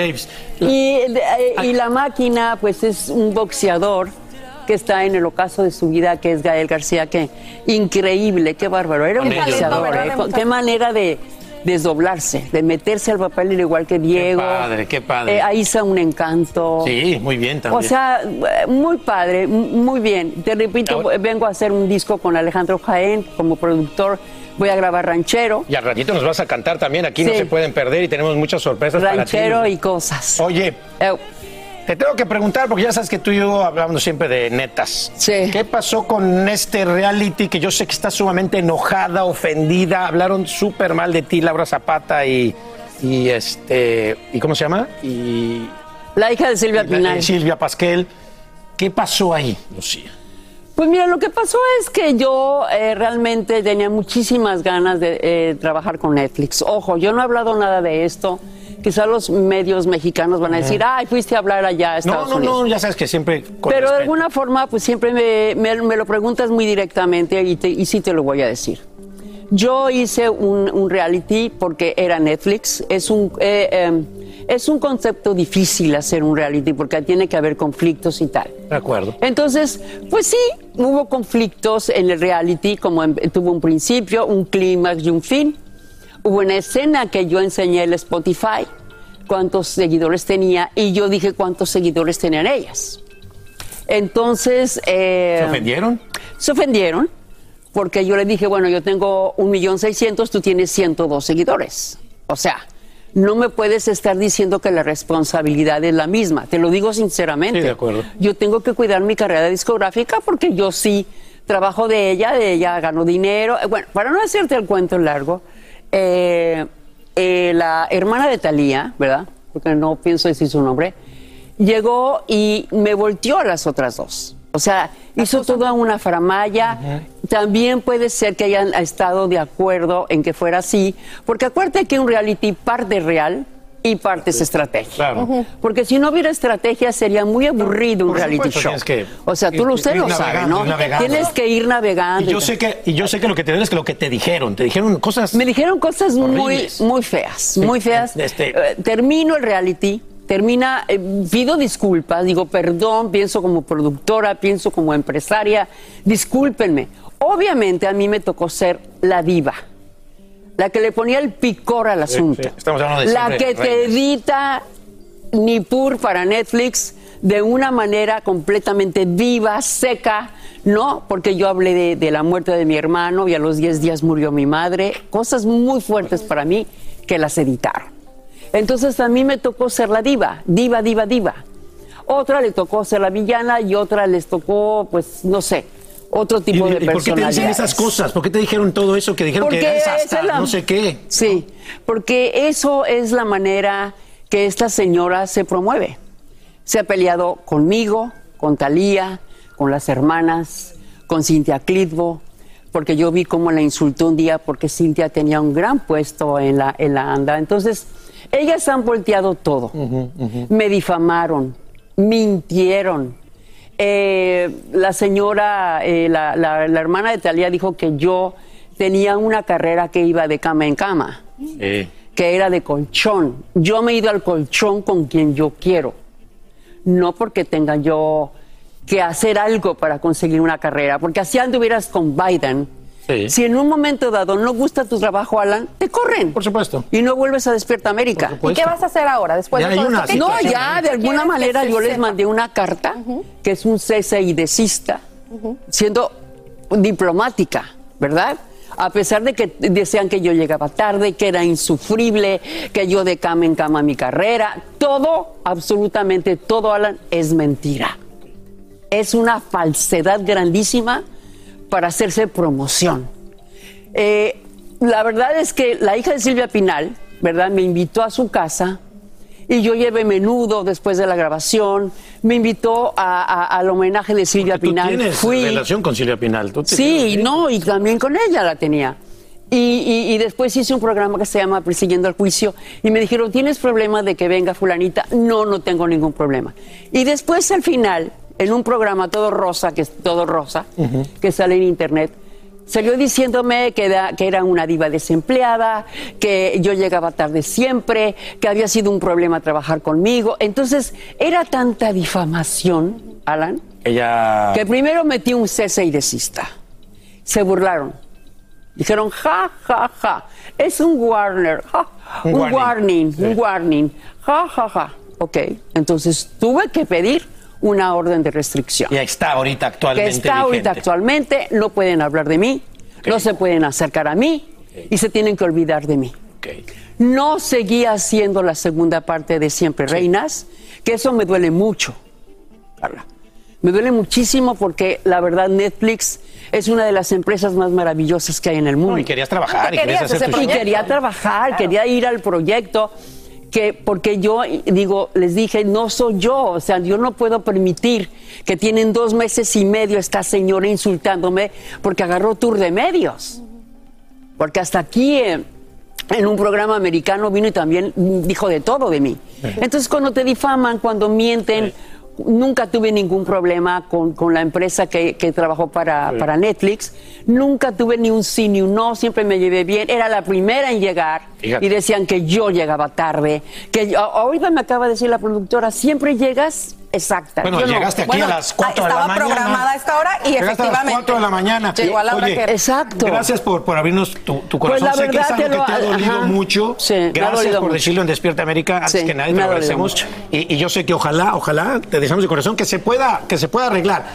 Y, eh, y la máquina, pues es un boxeador que está en el ocaso de su vida, que es Gael García, que increíble, qué bárbaro. Era un boxeador. ¿eh? Qué manera de desdoblarse, de meterse al papel al igual que Diego. padre, qué padre. Eh, ahí está un encanto. Sí, muy bien también. O sea, eh, muy padre, muy bien. Te repito, Ahora- vengo a hacer un disco con Alejandro Jaén como productor. Voy a grabar Ranchero, Y al ratito nos vas a cantar también. Aquí no se pueden perder y tenemos muchas sorpresas Ranchero para ti. y cosas. Oye, Eh, te tengo que preguntar, porque ya sabes que tú y yo hablamos siempre de netas. Sí. ¿Qué pasó con este reality que yo sé que está sumamente enojada, ofendida? Hablaron súper mal de ti, Laura Zapata y, y este. ¿Y cómo se llama? Y. la hija de Silvia Pinal. Silvia Pasquel. ¿Qué pasó ahí, Lucía? Pues mira, lo que pasó es que yo eh, realmente tenía muchísimas ganas de eh, trabajar con Netflix. Ojo, yo no he hablado nada de esto. Quizá los medios mexicanos van a decir, ay, fuiste a hablar allá a No, Estados no, Unidos. no, ya sabes que siempre. con Pero de alguna forma, pues siempre me, me- me lo preguntas muy directamente y, te- y sí te lo voy a decir. Yo hice un, un reality porque era Netflix. Es un, eh, eh, es un concepto difícil hacer un reality porque tiene que haber conflictos y tal. De acuerdo. Entonces, pues sí, hubo conflictos en el reality, como en- tuvo un principio, un clímax y un fin. Hubo una escena que yo enseñé el Spotify, cuántos seguidores tenía, y yo dije cuántos seguidores tenían ellas. Entonces... eh, ¿Se ofendieron? se ofendieron porque yo le dije, bueno, yo tengo un millón seiscientos, tú tienes 102 seguidores. O sea, no me puedes estar diciendo que la responsabilidad es la misma. Te lo digo sinceramente. Sí, de acuerdo. Yo tengo que cuidar mi carrera discográfica porque yo sí trabajo de ella, de ella gano dinero. Bueno, para no hacerte el cuento largo, eh, eh, la hermana de Talía, ¿verdad? Porque no pienso decir su nombre, llegó y me volteó a las otras dos. O sea, hizo toda una faramaya. También puede ser que hayan estado de acuerdo en que fuera así, porque acuérdate que un reality parte real y parte es estrategia. Claro. Porque si no hubiera estrategia sería muy aburrido un Por reality supuesto, show. tienes que o sea, tú ir- lo usted ir lo sabe, navegando, ¿no? ir navegando. Tienes que ir navegando. Y yo sé que, y yo sé que lo que te duele es que lo que te dijeron, te dijeron cosas. Me dijeron cosas muy, Horribles. muy feas, muy feas. Este- Eh, termino el reality, termina, eh, pido disculpas, digo perdón, pienso como productora, pienso como empresaria, discúlpenme. Obviamente a mí me tocó ser la diva, la que le ponía el picor al asunto. sí, estamos hablando de la que te edita Nippur para Netflix de una manera completamente viva, seca, ¿no? Porque yo hablé de, de la muerte de mi hermano y a los 10 días murió mi madre, cosas muy fuertes para mí que las editaron. Entonces a mí me tocó ser la diva, diva, diva, diva. Otra le tocó ser la villana y otra les tocó, pues, no sé, otro ¿Y, tipo de y por qué te dicen esas cosas? ¿Por qué te dijeron todo eso? Que dijeron que hasta la- no sé qué. Sí, porque eso es la manera que esta señora se promueve. Se ha peleado conmigo, con Talía, con las hermanas, con Cintia Clitbo, porque yo vi cómo la insultó un día porque Cintia tenía un gran puesto en la, en la ANDA. Entonces, ellas han volteado todo. Me difamaron, mintieron. Eh, la señora, eh, la, la- la hermana de Talía dijo que yo tenía una carrera que iba de cama en cama, que era de colchón. Yo me he ido al colchón con quien yo quiero, no porque tenga yo que hacer algo para conseguir una carrera, porque así anduvieras con Biden. Si en un momento dado no gusta tu trabajo, Alan, te corren. Por supuesto. Y no vuelves a Despierta América. ¿Y qué vas a hacer ahora después Ya de todo una esto? ¿Qué No, ya, de ¿Qué alguna manera yo les mandé una carta, que es un cese y desista, siendo diplomática, ¿verdad? A pesar de que decían que yo llegaba tarde, que era insufrible, que yo de cama en cama mi carrera, todo, absolutamente todo, Alan, es mentira. Es una falsedad grandísima para hacerse promoción. Eh, la verdad es que la hija de Silvia Pinal, ¿verdad? Me invitó a su casa y yo llevé menudo después de la grabación. Me invitó a- a- al homenaje de Silvia Tú Pinal. tienes Fui. relación con Silvia Pinal. ¿tú Sí, no, y también con ella la tenía. Y, y- y después hice un programa que se llama Persiguiendo el Juicio y me dijeron, ¿tienes problema de que venga fulanita? No, no tengo ningún problema. Y después al final, en un programa todo rosa, que es todo rosa, que sale en internet, salió diciéndome que era, que era una diva desempleada, que yo llegaba tarde siempre, que había sido un problema trabajar conmigo. Entonces, era tanta difamación, Alan, Ella. que primero metí un cese y desista. Se burlaron. Dijeron, ja, ja, ja. Es un Warner. ja, Un un, warning. warning, un warning. Ja, ja, ja. Ok. Entonces tuve que pedir una orden de restricción. Y está ahorita actualmente. que está ahorita vigente. actualmente. No pueden hablar de mí. No se pueden acercar a mí. Y se tienen que olvidar de mí. No seguí haciendo la segunda parte de Siempre Reinas, que eso me duele mucho. Carla. Me duele muchísimo porque la verdad Netflix es una de las empresas más maravillosas que hay en el mundo. No, y querías trabajar, y querías hacer tu Y quería trabajar, quería ir al proyecto. Que porque yo digo, les dije, no soy yo, o sea, yo no puedo permitir que tienen dos meses y medio esta señora insultándome porque agarró tour de medios. Porque hasta aquí eh, en un programa americano vino y también dijo de todo de mí. Entonces cuando te difaman, cuando mienten, nunca tuve ningún problema con, con la empresa que, que trabajó para, para Netflix, nunca tuve ni un sí ni un no, siempre me llevé bien, era la primera en llegar Fíjate. y decían que yo llegaba tarde, que yo- ahorita me acaba de decir la productora, siempre llegas exacta. Bueno, Yo no. llegaste aquí Bueno, a las 4 de la estaba mañana. programada a esta hora y Llegaste a las efectivamente 4 de la mañana. llegó a la hora Oye, que- Exacto. Gracias por, por abrirnos tu, tu Pues corazón. la sé que es verdad algo te que lo- te ha dolido ajá. mucho. Sí, me ha Gracias dolido por mucho. decirlo en Despierta América. Antes Sí, que nadie te lo agradecemos. Y, y yo sé que ojalá, ojalá, te deseamos de corazón que se pueda, que se pueda arreglar.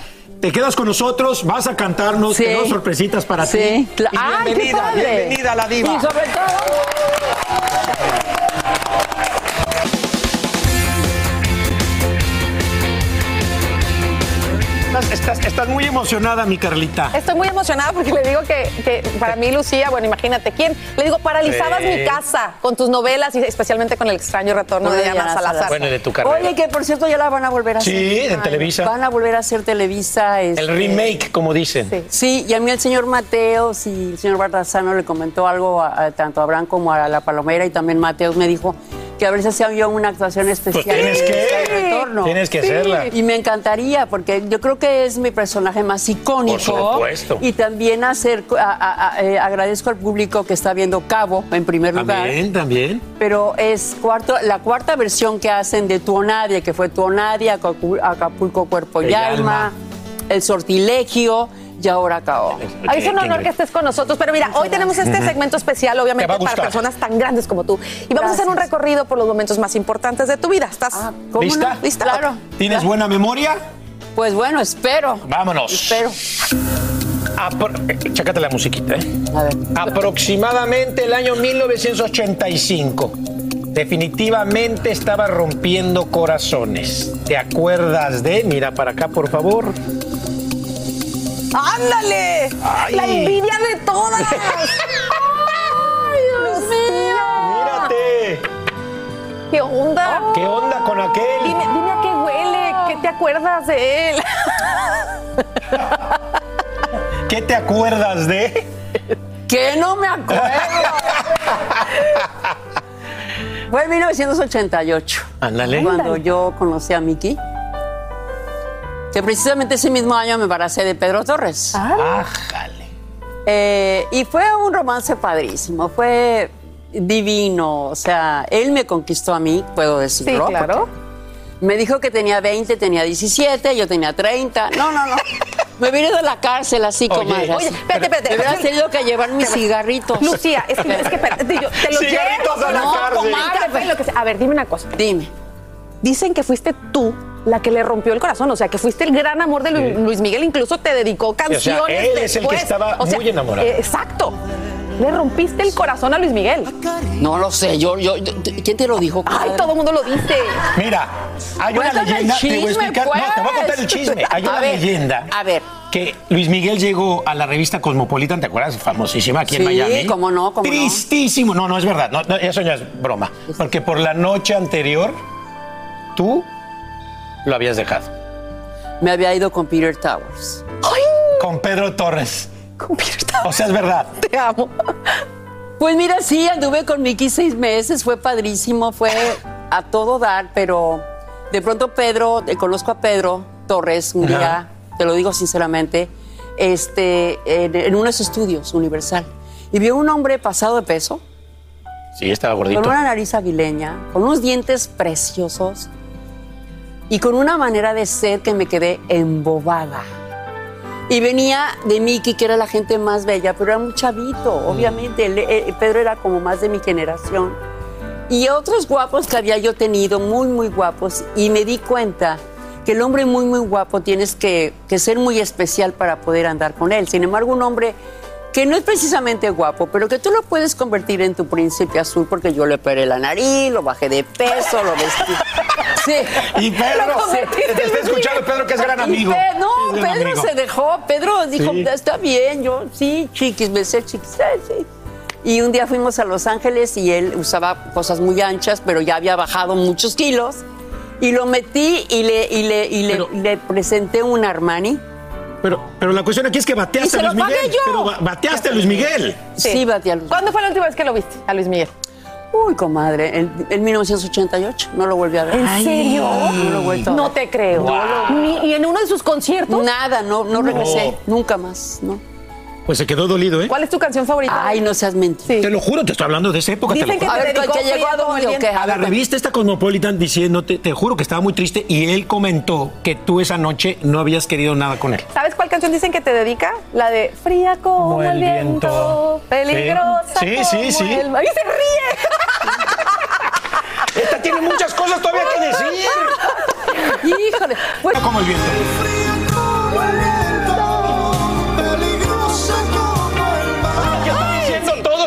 Te quedas con nosotros, vas a cantarnos, Sí. tenemos sorpresitas para Sí, ti. cla- Y ¡Ay, qué bienvenida, padre! bienvenida a la diva. Y sobre todo... Estás, muy emocionada, mi Carlita. Estoy muy emocionada porque le digo que, que para mí, Lucía, bueno, imagínate, ¿quién? Le digo, paralizabas Sí. mi casa con tus novelas y especialmente con el extraño retorno de Diana Salazar. Bueno, y de tu carrera. Oye, que por cierto ya la van a volver a Sí, hacer. en Televisa. Van a volver a hacer Televisa. El este, remake, como dicen. Sí, y a mí el señor Mateos y el señor Bardazano le comentó algo a, a- tanto a Abraham como a la Palomera y también Mateos me dijo que a ver si hacía yo una actuación especial. Pues tienes que, tienes que hacerla. Y me encantaría porque yo creo que es mi personaje más icónico. Por supuesto. Y también hacer, a- a- a- eh, agradezco al público que está viendo Cabo en primer lugar También, también. pero es cuarto, la cuarta versión que hacen de Tu Nadia, que fue Tu Acapu- Acapulco Cuerpo y Alma. El Sortilegio y ahora acabó. Ay, es un honor que estés con nosotros. Pero mira, hoy tenemos este segmento especial, Te obviamente, para personas tan grandes como tú. Y vamos a hacer un recorrido por los momentos más importantes de tu vida. ¿Estás ¿cómo ¿Lista? no? ¿Lista? Claro. ¿Tienes buena memoria? Pues bueno, espero. Vámonos. Espero. Apro- eh, Chécate la musiquita, ¿eh? A ver. Aproximadamente el año 1985. Definitivamente estaba rompiendo corazones. ¿Te acuerdas de? Mira para acá, por favor. ¡Ándale! Ay. ¡La envidia de todas! *laughs* ¡Ay, Dios mío! ¡Mírate! ¿Qué onda? ¿Qué onda con aquel? Dime, dime a qué huele, ¿qué te acuerdas de él? *laughs* qué te acuerdas de? Que no me acuerdo. *laughs* Fue en 1988. Ándale. Cuando yo conocí a Miki. Que precisamente ese mismo año me embaracé de Pedro Torres. Ájale. Eh, y fue un romance padrísimo, fue divino. O sea, él me conquistó a mí, puedo decirlo. Sí, claro. Me dijo que tenía 20, tenía 17, yo tenía 30. No, no, no. *laughs* Me vine de la cárcel así, Oye, comadre. oye, así. espérate, espérate. Me hubieras tenido que llevar mis cigarritos. Lucía, es que, es que espérate, yo te los Cigarritos llevo. a la no, cárcel. comadre, café, lo que sea. A ver, dime una cosa. Dime. Dicen que fuiste tú la que le rompió el corazón, o sea, que fuiste el gran amor de Lu- Sí. Luis Miguel, incluso te dedicó canciones él es el que estaba O sea, muy enamorado. eh, exacto. Le rompiste el corazón a Luis Miguel. No lo sé, yo, yo, yo- ¿quién te lo dijo? Ay, todo el mundo lo dice. Mira, hay una Cuéntame leyenda, te voy a explicar. No, te voy a contar el pues. chisme. Hay *laughs* A una ver, leyenda. A ver. Que Luis Miguel llegó a la revista Cosmopolitan, ¿te acuerdas? Famosísima aquí en Sí, Miami. cómo no, cómo no. Tristísimo. No, no es verdad. No, no, eso ya es broma. Porque por la noche anterior, tú lo habías dejado. Me había ido con Peter Towers. Con Pedro Torres. Con Peter Towers. O sea, es verdad. Te amo. Pues mira, sí, anduve con Miki seis meses, fue padrísimo, fue a todo dar, pero de pronto Pedro, eh, conozco a Pedro Torres un día, te lo digo sinceramente, este, en, en unos estudios, Universal, y vio un hombre pasado de peso, Sí, estaba gordito. con una nariz aguileña, con unos dientes preciosos y con una manera de ser que me quedé embobada. Y venía de Miki, que era la gente más bella, pero era muy chavito, obviamente. Él- eh, Pedro era como más de mi generación. Y otros guapos que había yo tenido, muy, muy guapos. Y me di cuenta que el hombre muy, muy guapo tienes que, que ser muy especial para poder andar con él. Sin embargo, un hombre que no es precisamente guapo, pero que tú lo puedes convertir en tu príncipe azul porque yo le operé la nariz, lo bajé de peso, lo vestí. *laughs* Sí. Y Pedro, convertiste te está escuchando Pedro, que es gran amigo. Pe- no, gran Pedro amigo. se dejó. Pedro dijo, Sí. está bien, yo, sí, chiquis, me sé chiquis, sí, sí. Y un día fuimos a Los Ángeles y él usaba cosas muy anchas, pero ya había bajado muchos kilos. Y lo metí y le, y le, y le, le presenté un Armani. Pero, pero la cuestión aquí es que Y bateaste se a lo Luis pagué Miguel. yo. Pero ba- bateaste a Luis Miguel. Sí, batí a Luis ¿Cuándo fue la última vez que lo viste a Luis Miguel? Uy, comadre, en, en 1988 no lo volví a ver. ¿En serio? No lo he vuelto a No ver. te creo. Ni- ¿Y en uno de sus conciertos? Nada, no, no regresé, nunca más, ¿no? Pues se quedó dolido, ¿eh? ¿Cuál es tu canción favorita? Ay, no seas mentira. Te lo juro, te estoy hablando de esa época. te lo Dicen que juro. te A ver, ¿que llegó Fría a como dónde el o viento. qué? A la revista esta Cosmopolitan diciéndote, te juro que estaba muy triste y él comentó que tú esa noche no habías querido nada con él. ¿Sabes cuál canción dicen que te dedica? La de Fría como, el viento, peligrosa Sí, como sí, sí. el mar. Y se ríe. *laughs* Esta tiene muchas cosas todavía que decir. *laughs* Híjole, pues Como el viento. Yo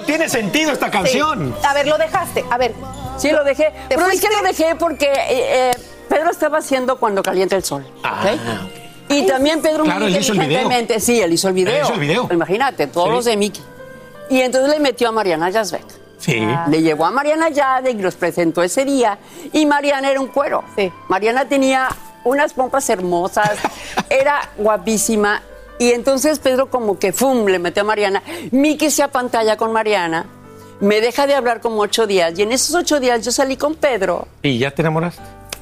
tiene sentido esta canción. Sí. A ver, lo dejaste. A ver. Sí, lo dejé. ¿Te Pero es que lo dejé porque eh, eh, Pedro estaba haciendo cuando calienta el sol. ¿ok? Y también Pedro muy Claro, él hizo el video. inteligentemente- Sí, él hizo el video. Él hizo el video. Imagínate, todos Sí. los de Mickey. Y entonces le metió a Mariana Yazbek. Sí. Le llevó a Mariana Yazbek y los presentó ese día. Y Mariana era un cuero. Sí. Mariana tenía unas pompas hermosas, *laughs* era guapísima. Y entonces Pedro como que ¡fum! le metió a Mariana. Miki se apantalla con Mariana. Me deja de hablar como ocho días. Y en esos ocho días yo salí con Pedro. ¿Y ya te enamoraste?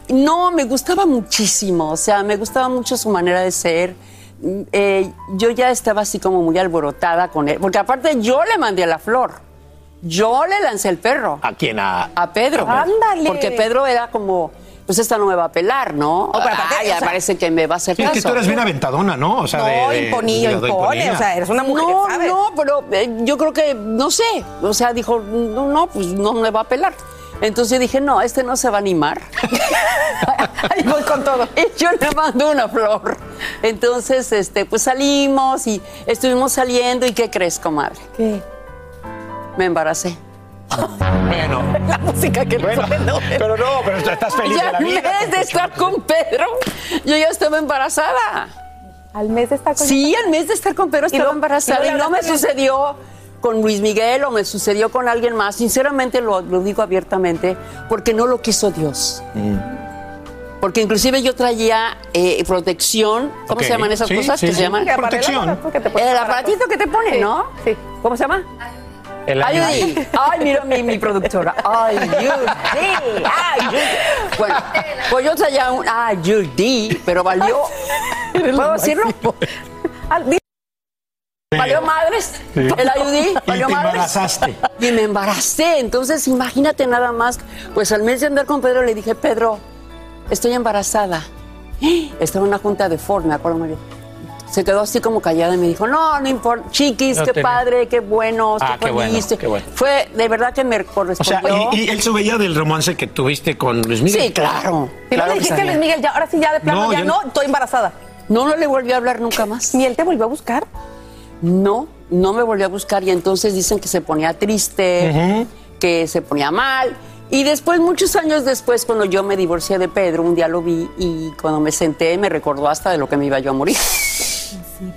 No, me gustaba muchísimo, o sea, me gustaba mucho su manera de ser. Mm, eh, yo ya estaba así como muy alborotada con él, porque aparte yo le mandé la flor, yo le lancé el perro ¿A quién? A... a Pedro. Ándale. Porque Pedro era como, pues esta no me va a pelar, ¿no? pero aparte, Ay, o sea- parece que me va a hacer Sí, es que caso. tú eres bien aventadona, ¿no? O sea, No, de, de- imponía, de- impone. O sea, eres una mujer, no, ¿sabes? no, pero eh, yo creo que, no sé, o sea, dijo, no, no, pues no me va a pelar. Entonces yo dije, no, este no se va a animar. *laughs* Ahí voy con todo. *laughs* Y yo le mando una flor. Entonces, este, pues salimos y estuvimos saliendo. ¿Y qué crees, comadre? ¿Qué? Me embaracé. *laughs* Bueno, La música que le bueno, suena. pero no, pero estás feliz Y de la al mes de estar con Pedro, yo ya estaba embarazada. Al mes está con Sí, al mes de estar con Pedro ¿Y estaba lo- embarazada. y no me de- sucedió con Luis Miguel o me sucedió con alguien más. Sinceramente lo, lo digo abiertamente, porque no lo quiso Dios. Porque inclusive yo traía eh, protección, ¿cómo se llaman esas sí, cosas? sí, ¿Qué sí. se llaman? Protección. El aparatito que te ponen, ¿no? Sí. ¿Cómo se llama? El Ayudi. Ay, mira mi, mi productora. Ayudi. Ayudi. Bueno, pues yo traía un Ayudi, pero valió. ¿Puedo decirlo? Ah, Valió madres. El ayudí, Y valió te madres. embarazaste. Y me embaracé. Entonces, imagínate nada más. Pues al mes de andar con Pedro le dije, Pedro, estoy embarazada. *gasps* Estaba en una junta de Ford, me acuerdo muy bien. Se quedó así como callada y me dijo, no, no importa, chiquis, No qué padre, qué bueno, Ah, qué bueno, feliz". qué bueno. Fue de verdad que me O sea, correspondió. y, y él sabía del romance que tuviste con Luis Miguel. Sí, claro. Y claro luego que dijiste, sabía. Luis Miguel, ya, ahora sí, ya de plano, No, ya no, no- estoy embarazada. No, no le volví a hablar nunca más. ¿Ni él te volvió a buscar? No, no me volvió a buscar y entonces dicen que se ponía triste, que se ponía mal. Y después, muchos años después, cuando yo me divorcié de Pedro, un día lo vi y cuando me senté me recordó hasta de lo que me iba yo a morir.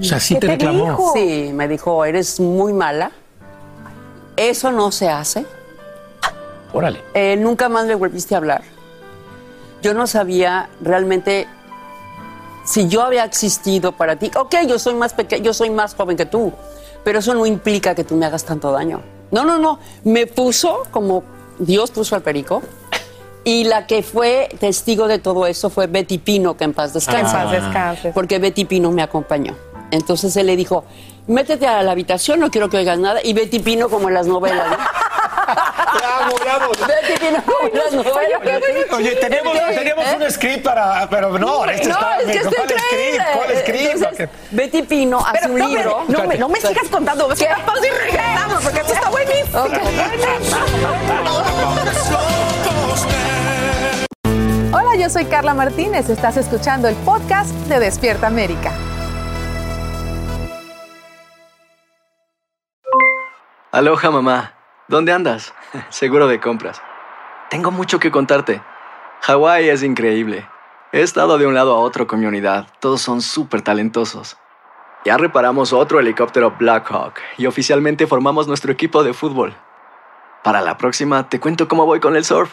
O sea, sí te reclamó. Sí, me dijo, eres muy mala. Eso no se hace. Órale. Eh, nunca más le volviste a hablar. Yo no sabía realmente si yo había existido para ti. Ok, yo soy más pequeño, yo soy más joven que tú, pero eso no implica que tú me hagas tanto daño. No, no, no. Me puso como Dios puso al perico. Y la que fue testigo de todo eso fue Betty Pino, que en paz descanse. Que en paz descanse. Porque Betty Pino me acompañó. Entonces él le dijo, métete a la habitación, no quiero que oigas nada. Y Betty Pino como en las novelas, ¿no? *laughs* Bravo, bravo. Betty Pino como en las novelas. Oye, tenemos, ¿Qué? tenemos ¿Eh? un script para. Pero no, este no, está. es que está ¿Cuál increíble. script? ¿Cuál script? Entonces, Betty Pino hace Pero un no, libro. me- no, me, no me sigas contando. ¿Qué? Pausa y regresamos, porque esto está buenísimo. *laughs* Hola, yo soy Carla Martínez. Estás escuchando el podcast de Despierta América. Aloha mamá, ¿dónde andas? *laughs* Seguro de compras. Tengo mucho que contarte. Hawái es increíble. He estado de un lado a otro con mi unidad. Todos son súper talentosos. Ya reparamos otro helicóptero Blackhawk y oficialmente formamos nuestro equipo de fútbol. Para la próxima te cuento cómo voy con el surf